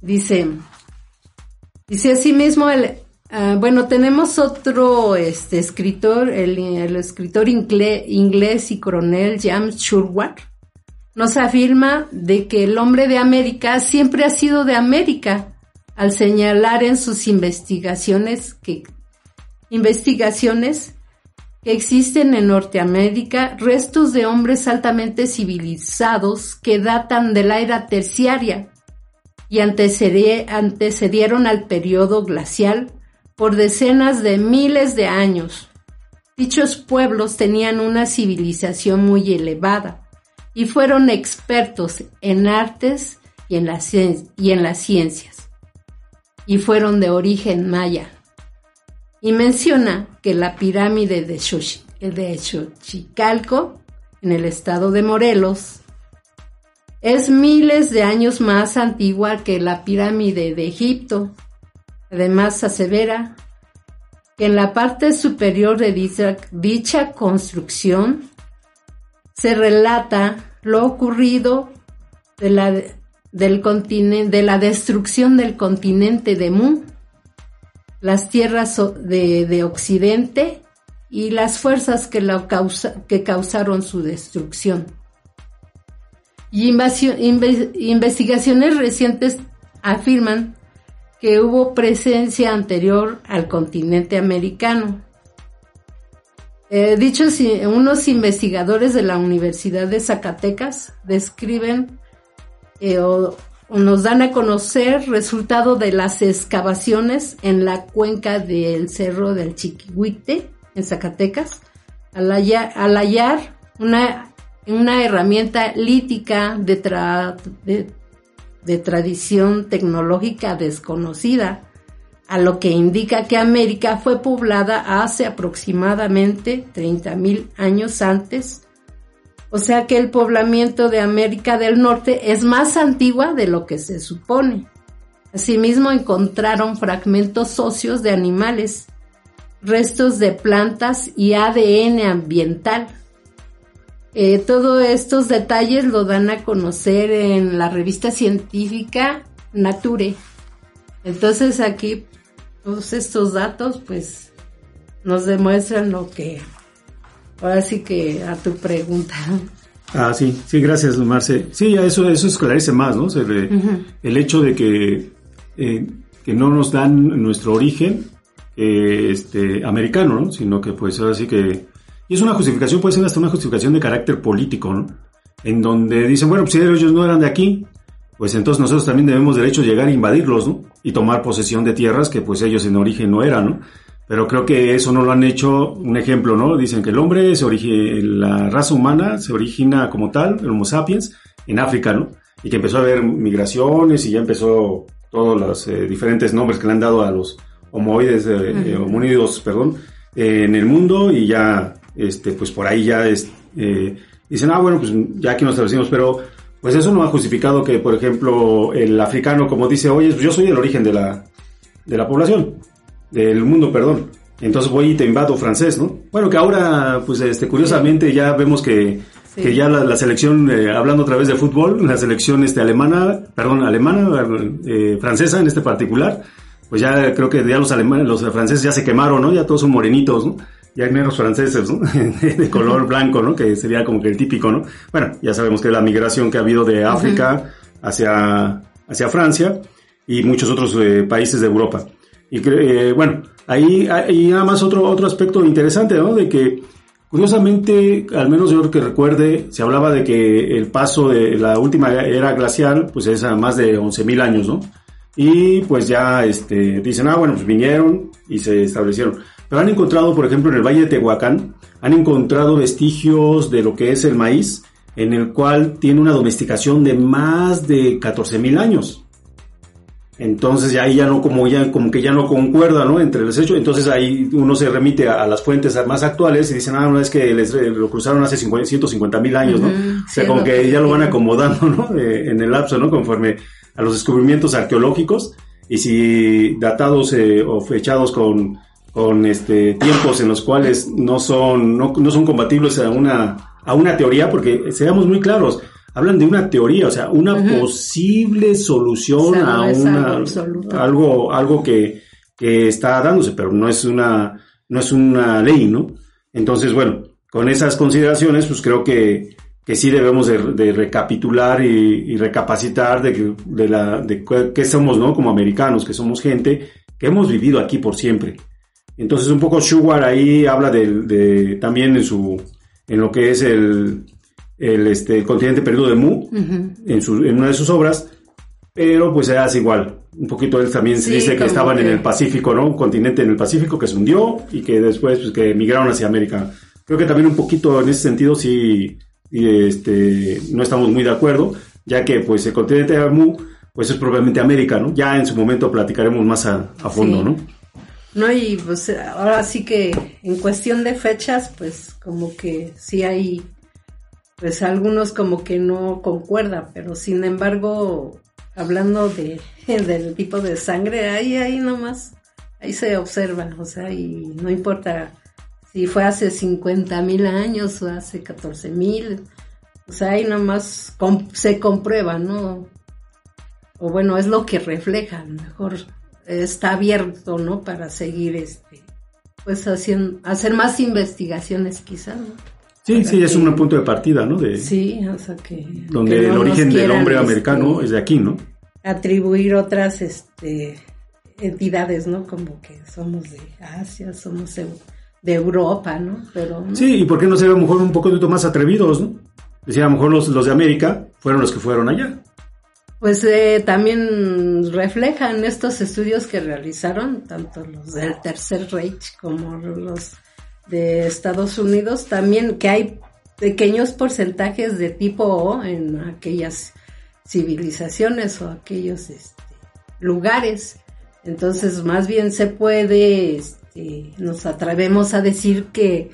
dice, dice así mismo el, ah, bueno, tenemos otro este, escritor, el, escritor inglés y coronel James Sherwood, nos afirma de que el hombre de América siempre ha sido de América, al señalar en sus investigaciones que investigaciones que existen en Norteamérica restos de hombres altamente civilizados que datan de la era terciaria y antecedieron al periodo glacial por decenas de miles de años. Dichos pueblos tenían una civilización muy elevada y fueron expertos en artes y en, las, y en las ciencias, y fueron de origen maya y menciona que la pirámide de, Xochicalco, en el estado de Morelos, es miles de años más antigua que la pirámide de Egipto. Además, asevera que en la parte superior de dicha, construcción se relata lo ocurrido de la, del de la destrucción del continente de Mu las tierras de, Occidente y las fuerzas que, que causaron su destrucción. Y investigaciones recientes afirman que hubo presencia anterior al continente americano. Eh, dichos unos investigadores de la Universidad de Zacatecas describen eh, nos dan a conocer resultado de las excavaciones en la cuenca del Cerro del Chiquihuite, en Zacatecas, al hallar, una, herramienta lítica de, de tradición tecnológica desconocida, a lo que indica que América fue poblada hace aproximadamente 30.000 años antes o sea que el poblamiento de América del Norte es más antigua de lo que se supone. Asimismo encontraron fragmentos óseos de animales, restos de plantas y ADN ambiental. Eh, todos estos detalles lo dan a conocer en la revista científica Nature. Entonces aquí todos estos datos pues nos demuestran lo que Ahora sí que a tu pregunta. Ah, sí, sí, gracias, Marce. Sí, eso, eso esclarece más, ¿no? El hecho de que, eh, que no nos dan nuestro origen este, americano, ¿no? Sino que pues ahora sí que... Y es una justificación, puede ser hasta una justificación de carácter político, ¿no? En donde dicen, bueno, pues si ellos no eran de aquí, pues entonces nosotros también debemos derecho a llegar a invadirlos, ¿no? Y tomar posesión de tierras que pues ellos en origen no eran, ¿no? Pero creo que eso no lo han hecho. Un ejemplo, ¿no? Dicen que el hombre, se la raza humana se origina como tal, el Homo sapiens, en África, ¿no? Y que empezó a haber migraciones y ya empezó todos los eh, diferentes nombres que le han dado a los homoides, eh, eh, homónidos, perdón, en el mundo y ya, este, pues por ahí ya es, dicen, ah, bueno, pues ya aquí nos establecimos, pero pues eso no ha justificado que, por ejemplo, el africano, como dice, oye, yo soy el origen de la, de la población, del mundo, perdón. Entonces voy y te invado francés, ¿no? Bueno, que ahora, pues, este, curiosamente ya vemos que, que ya la, selección, eh, hablando otra vez de fútbol, la selección este, alemana, perdón, alemana, eh, francesa en este particular, pues ya creo que ya los alemanes, los franceses ya se quemaron, ¿no? Ya todos son morenitos, ¿no? Ya hay negros franceses, ¿no? de color blanco, ¿no? Que sería como que el típico, ¿no? Bueno, ya sabemos que la migración que ha habido de África hacia, hacia Francia y muchos otros eh, países de Europa. Y eh, bueno, ahí hay nada más otro, otro aspecto interesante, ¿no? De que curiosamente, al menos yo que recuerde, se hablaba de que el paso de la última era glacial, pues es a más de 11.000 años, ¿no? Y pues ya este, dicen, ah, bueno, pues vinieron y se establecieron. Pero han encontrado, por ejemplo, en el Valle de Tehuacán, han encontrado vestigios de lo que es el maíz, en el cual tiene una domesticación de más de 14.000 años. Entonces ya ahí ya no como ya como que ya no concuerda, ¿no? Entre los hechos, entonces ahí uno se remite a, las fuentes más actuales y dicen, ah, no es que les, eh, lo cruzaron hace 150 mil años, ¿no? o sea, como que ya lo van acomodando, ¿no? Eh, en el lapso, ¿no? Conforme a los descubrimientos arqueológicos y si datados eh, o fechados con, con este tiempos en los cuales no son no, no son compatibles a una a una teoría, porque seamos muy claros hablan de una teoría, o sea, una posible solución a una, algo, algo que, que, está dándose, pero no es una, no es una ley, ¿no? Entonces, bueno, con esas consideraciones, pues creo que, que sí debemos de, recapitular y, recapacitar de, de, la, de qué somos, ¿no? Como americanos, que somos gente que hemos vivido aquí por siempre. Entonces, un poco Sugar ahí habla de, también en su, en lo que es el, el, este, continente perdido de Mu en, su, en una de sus obras, pero pues se hace igual. Un poquito él también se dice que estaban en el Pacífico, ¿no? Un continente en el Pacífico que se hundió y que después pues, que emigraron hacia América. Creo que también un poquito en ese sentido sí este, no estamos muy de acuerdo, ya que pues el continente de Mu pues es probablemente América, ¿no? Ya en su momento platicaremos más a, fondo, ¿no? No, y pues ahora sí que en cuestión de fechas, pues como que sí hay pues algunos como que no concuerda, pero sin embargo, hablando de, del tipo de sangre, ahí, ahí nomás, ahí se observa, o sea, y no importa si fue hace 50 mil años o hace 14 mil, o sea, ahí nomás se comprueba, ¿no? O bueno, es lo que refleja, mejor está abierto, ¿no? Para seguir, este, pues haciendo, hacer más investigaciones quizás, ¿no? Sí, sí, es un punto de partida, ¿no? De, sí, o sea que... Donde el origen del hombre americano este, es de aquí, ¿no? Atribuir otras este, entidades, ¿no? Como que somos de Asia, somos de, Europa, ¿no? Pero, Sí, y por qué no ser a lo mejor un poco más atrevidos, ¿no? Decía, a lo mejor los, los de América fueron los que fueron allá. Pues eh, también reflejan estos estudios que realizaron, tanto los del Tercer Reich como los de Estados Unidos, también que hay pequeños porcentajes de tipo O en aquellas civilizaciones o aquellos este, lugares. Entonces, más bien se puede, este, nos atrevemos a decir que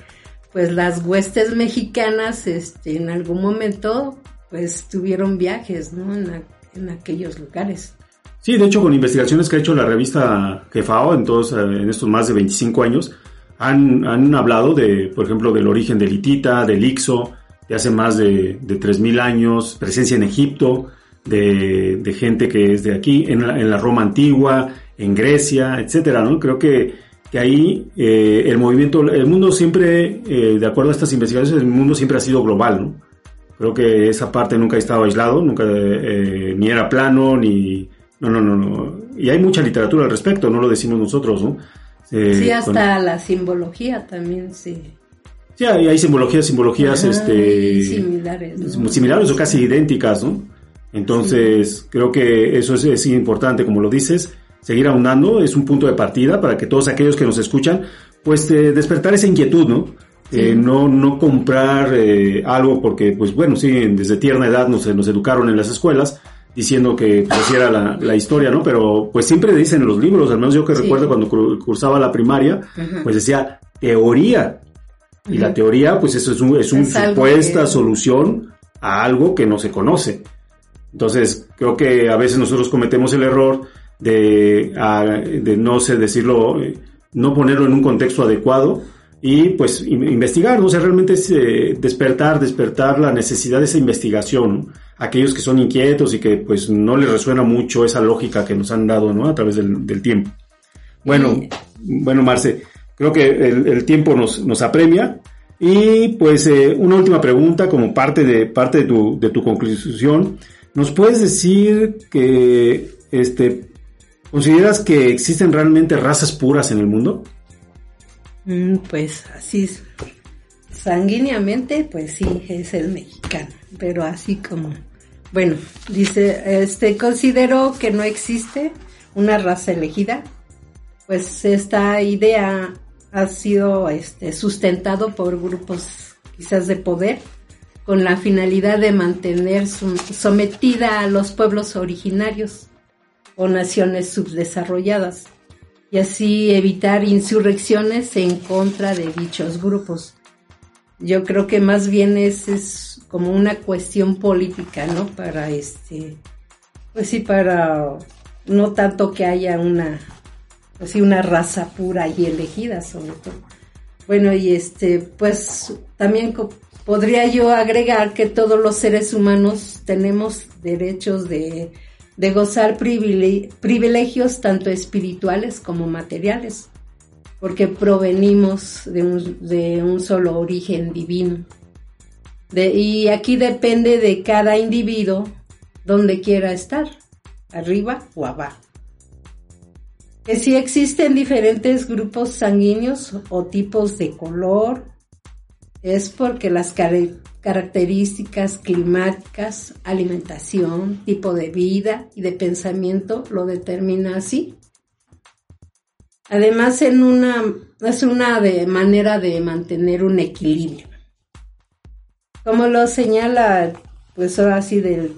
pues las huestes mexicanas este, en algún momento pues tuvieron viajes ¿no? en, en aquellos lugares. Sí, de hecho con investigaciones que ha hecho la revista Jefao en, todos, en estos más de 25 años, han, hablado de, por ejemplo, del origen del hitita, del ixo, de hace más de, de 3.000 años, presencia en Egipto, de, gente que es de aquí, en la, en la Roma antigua, en Grecia, etcétera, ¿no? Creo que, que ahí eh, el movimiento, el mundo siempre, eh, de acuerdo a estas investigaciones, el mundo siempre ha sido global, ¿no? Creo que esa parte nunca ha estado aislado, nunca, eh, ni era plano, ni, no, no, no, no. Y hay mucha literatura al respecto, no lo decimos nosotros, ¿no? Eh, sí, hasta la simbología también, sí. Sí, hay, simbologías, simbologías este, similares. Similares o casi idénticas, ¿no? Entonces, creo que eso es, importante, como lo dices, seguir ahondando, es un punto de partida para que todos aquellos que nos escuchan, pues eh, despertar esa inquietud, ¿no? Eh, no, no comprar algo porque, pues bueno, sí, desde tierna edad nos, nos educaron en las escuelas, diciendo que pues era la, la, historia, ¿no? Pero pues siempre dicen en los libros, al menos yo que recuerdo cuando cursaba la primaria, pues decía teoría. Y la teoría, pues eso es, un, es una supuesta solución a algo que no se conoce. Entonces, creo que a veces nosotros cometemos el error de, de no sé decirlo, no ponerlo en un contexto adecuado y pues investigar, ¿no? O sea, realmente es eh, despertar, despertar la necesidad de esa investigación, aquellos que son inquietos y que pues no les resuena mucho esa lógica que nos han dado, ¿no? A través del, tiempo. Bueno, bueno, Marce, creo que el, tiempo nos, nos, apremia y pues eh, una última pregunta como parte de, parte de tu, de tu conclusión. ¿Nos puedes decir que, este, consideras que existen realmente razas puras en el mundo? Mm, pues así es. Sanguíneamente, pues sí, es el mexicano, pero así como, bueno, dice, este, considero que no existe una raza elegida, pues esta idea ha sido este, sustentado por grupos quizás de poder con la finalidad de mantener sometida a los pueblos originarios o naciones subdesarrolladas y así evitar insurrecciones en contra de dichos grupos. Yo creo que más bien es, es como una cuestión política, ¿no? Para este, pues sí, para no tanto que haya una, pues sí, una raza pura y elegida sobre todo. Bueno, y este, pues también podría yo agregar que todos los seres humanos tenemos derechos de de gozar privilegios tanto espirituales como materiales, porque provenimos de un, solo origen divino. y aquí depende de cada individuo donde quiera estar, arriba o abajo. Que si existen diferentes grupos sanguíneos o tipos de color, es porque las características climáticas, alimentación, tipo de vida y de pensamiento lo determina así. Además, en una, es una de manera de mantener un equilibrio. Como lo señala, pues ahora así de,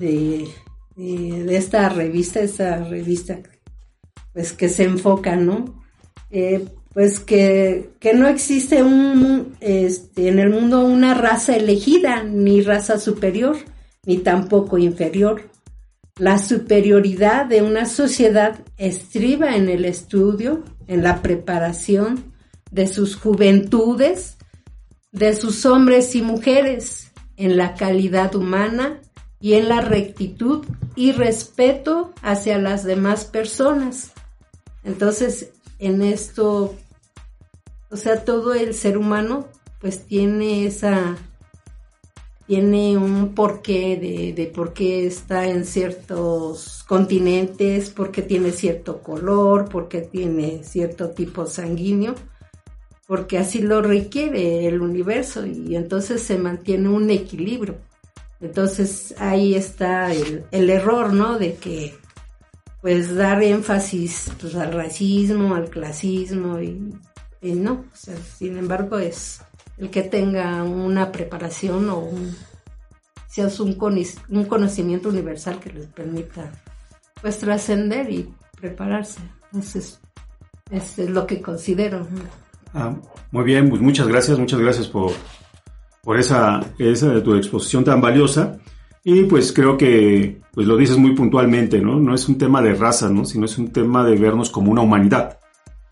de, esta revista, esta revista, pues que se enfoca, ¿no? Eh, pues que, no existe un, este, en el mundo una raza elegida, ni raza superior, ni tampoco inferior. La superioridad de una sociedad estriba en el estudio, en la preparación de sus juventudes, de sus hombres y mujeres, en la calidad humana y en la rectitud y respeto hacia las demás personas. Entonces, en esto o sea, todo el ser humano pues tiene esa, tiene un porqué de, de por qué está en ciertos continentes, por qué tiene cierto color, por qué tiene cierto tipo sanguíneo, porque así lo requiere el universo y entonces se mantiene un equilibrio. Entonces ahí está el, el error, ¿no? De que pues dar énfasis pues, al racismo, al clasismo y no, sin embargo es el que tenga una preparación o un, sea un, conocimiento universal que les permita pues trascender y prepararse. Entonces, es lo que considero. Ah, muy bien, pues muchas gracias, muchas gracias por, por esa, esa tu exposición tan valiosa. Y pues creo que pues lo dices muy puntualmente, ¿no? No es un tema de raza, ¿no? Sino es un tema de vernos como una humanidad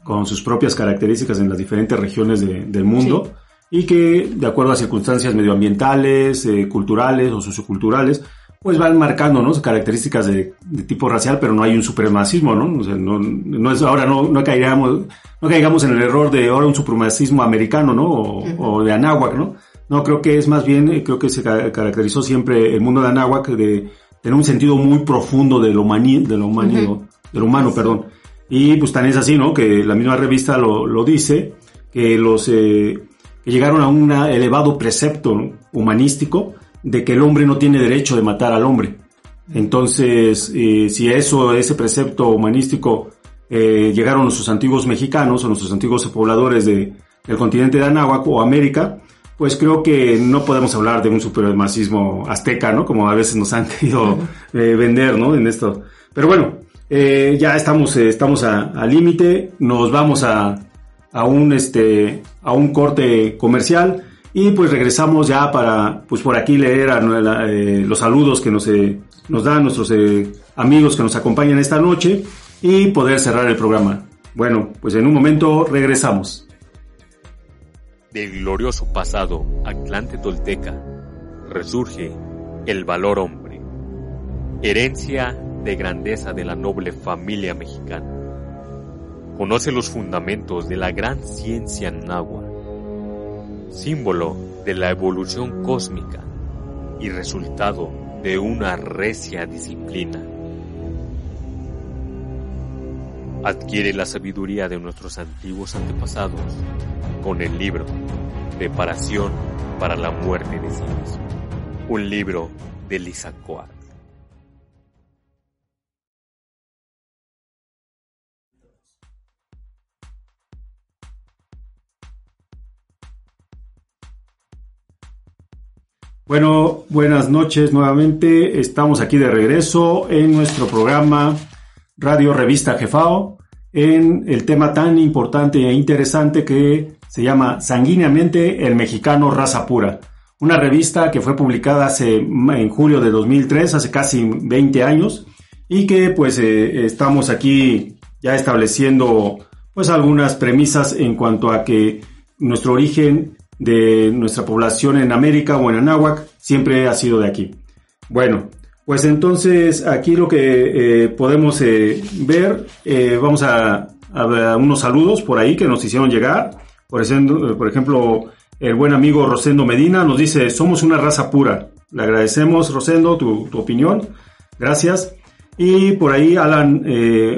con sus propias características en las diferentes regiones del mundo y que de acuerdo a circunstancias medioambientales, eh, culturales o socioculturales, pues van marcando ¿no? características de, tipo racial, pero no hay un supremacismo, ¿no? no, no, es ahora no, no caigamos, no caigamos en el error de ahora un supremacismo americano, ¿no? O, de Anáhuac, ¿no? No, creo que es más bien, creo que se caracterizó siempre el mundo de Anáhuac de tener un sentido muy profundo de lo, de lo, humano, de lo humano, perdón. Y pues tan es así, ¿no? Que la misma revista lo, lo dice, que los eh, que llegaron a un elevado precepto humanístico de que el hombre no tiene derecho de matar al hombre. Entonces, eh, si eso, ese precepto humanístico eh, llegaron nuestros antiguos mexicanos o nuestros antiguos pobladores de, del continente de Anáhuac o América, pues creo que no podemos hablar de un supremacismo azteca, ¿no? Como a veces nos han querido eh, vender, ¿no? En esto. Pero bueno, eh, ya estamos, eh, estamos al límite, nos vamos a, a, un, este, a un corte comercial y pues regresamos ya para, pues por aquí leer eh, los saludos que nos, nos dan nuestros amigos que nos acompañan esta noche y poder cerrar el programa. Bueno, pues en un momento regresamos. Del glorioso pasado Atlante Tolteca resurge el valor hombre, herencia de grandeza de la noble familia mexicana. Conoce los fundamentos de la gran ciencia náhuatl, símbolo de la evolución cósmica y resultado de una recia disciplina. Adquiere la sabiduría de nuestros antiguos antepasados con el libro Preparación para la muerte de sí un libro de Lisa Bueno, buenas noches nuevamente. Estamos aquí de regreso en nuestro programa Radio Revista Jefao en el tema tan importante e interesante que se llama Sanguíneamente el Mexicano Raza Pura. Una revista que fue publicada hace, en julio de 2003, hace casi 20 años, y que pues eh, estamos aquí ya estableciendo pues algunas premisas en cuanto a que nuestro origen de nuestra población en América o en Anáhuac siempre ha sido de aquí. Bueno, pues entonces aquí lo que eh, podemos eh, ver, eh, vamos a, a, unos saludos por ahí que nos hicieron llegar. Por ejemplo, el buen amigo Rosendo Medina nos dice, somos una raza pura. Le agradecemos, Rosendo, tu, tu opinión. Gracias. Y por ahí Alan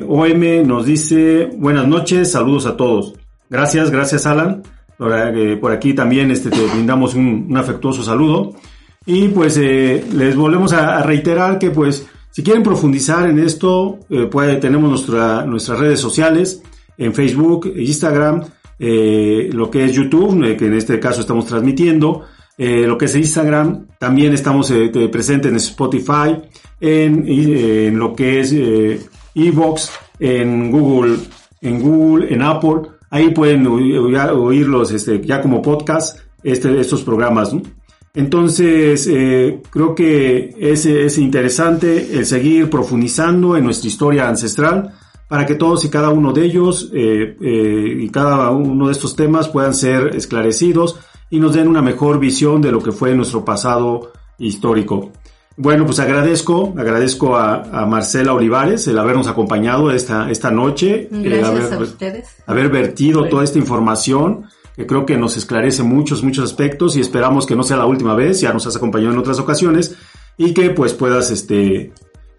OM nos dice, buenas noches, saludos a todos. Gracias, gracias Alan. Por aquí también este, te brindamos un, afectuoso saludo. Y pues eh, les volvemos a, reiterar que pues si quieren profundizar en esto, eh, tenemos nuestra, nuestras redes sociales en Facebook, Instagram, eh, lo que es YouTube, que en este caso estamos transmitiendo, lo que es Instagram, también estamos presentes en Spotify, en, en, lo que es Evox, en Google, en Google, en Apple, Ahí pueden oírlos este, ya como podcast este, estos programas. Entonces, eh, creo que es, es interesante el seguir profundizando en nuestra historia ancestral para que todos y cada uno de ellos eh, eh, y cada uno de estos temas puedan ser esclarecidos y nos den una mejor visión de lo que fue nuestro pasado histórico. Bueno, pues agradezco, agradezco a, Marcela Olivares el habernos acompañado esta, esta noche. Gracias haber, a ustedes. Haber vertido toda esta información que creo que nos esclarece muchos, muchos aspectos y esperamos que no sea la última vez, ya nos has acompañado en otras ocasiones y que pues puedas este,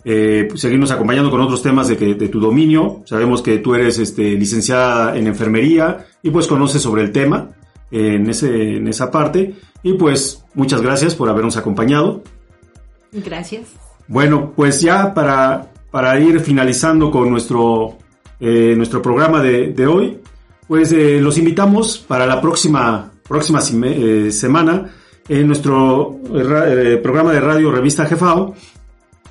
eh, seguirnos acompañando con otros temas de, que, de tu dominio. Sabemos que tú eres este, licenciada en enfermería y pues conoces sobre el tema en, ese, en esa parte y pues muchas gracias por habernos acompañado. Gracias. Bueno, pues ya para, para ir finalizando con nuestro, eh, nuestro programa de, hoy, pues eh, los invitamos para la próxima, próxima eh, semana en nuestro programa de radio Revista Jefao,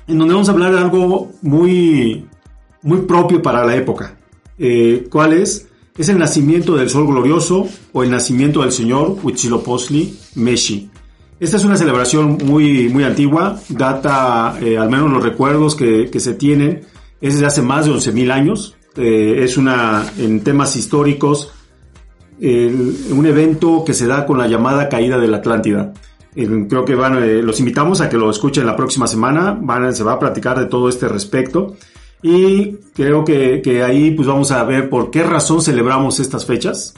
en donde vamos a hablar de algo muy, muy propio para la época. ¿Cuál es? Es el nacimiento del sol glorioso o el nacimiento del señor Huitzilopochtli Meshi. Esta es una celebración muy, muy antigua, data, eh, al menos los recuerdos que, que, se tienen, es desde hace más de 11.000 años. Eh, es una, en temas históricos, un evento que se da con la llamada caída de la Atlántida. creo que van, eh, los invitamos a que lo escuchen la próxima semana, van, se va a platicar de todo este respecto. Y creo que, que ahí pues vamos a ver por qué razón celebramos estas fechas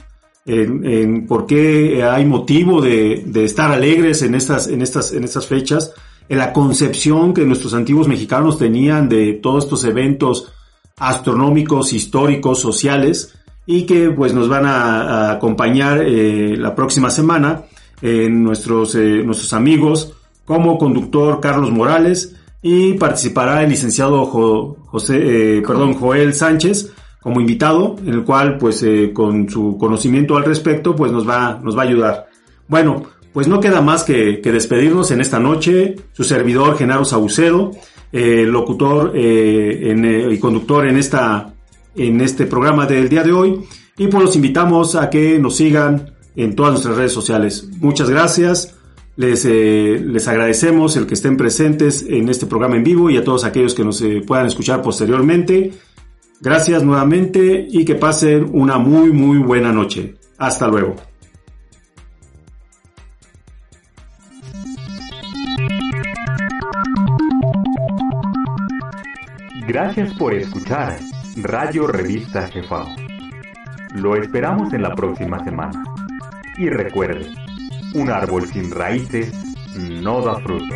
en, por qué hay motivo de, estar alegres en estas, en, estas, en estas fechas, en la concepción que nuestros antiguos mexicanos tenían de todos estos eventos astronómicos, históricos, sociales, y que pues nos van a, acompañar eh, la próxima semana en nuestros, eh, nuestros amigos como conductor Carlos Morales y participará el licenciado José, eh, perdón, Joel Sánchez, como invitado, en el cual pues eh, con su conocimiento al respecto pues nos va, nos va a ayudar. Bueno, pues no queda más que, despedirnos en esta noche. Su servidor Genaro Saucedo, eh, locutor eh, y conductor en, esta, en este programa del día de hoy. Y pues los invitamos a que nos sigan en todas nuestras redes sociales. Muchas gracias. Les, les agradecemos el que estén presentes en este programa en vivo y a todos aquellos que nos puedan escuchar posteriormente. Gracias nuevamente y que pasen una muy muy buena noche. Hasta luego. Gracias por escuchar Radio Revista Jefao. Lo esperamos en la próxima semana. Y recuerde, un árbol sin raíces no da fruto.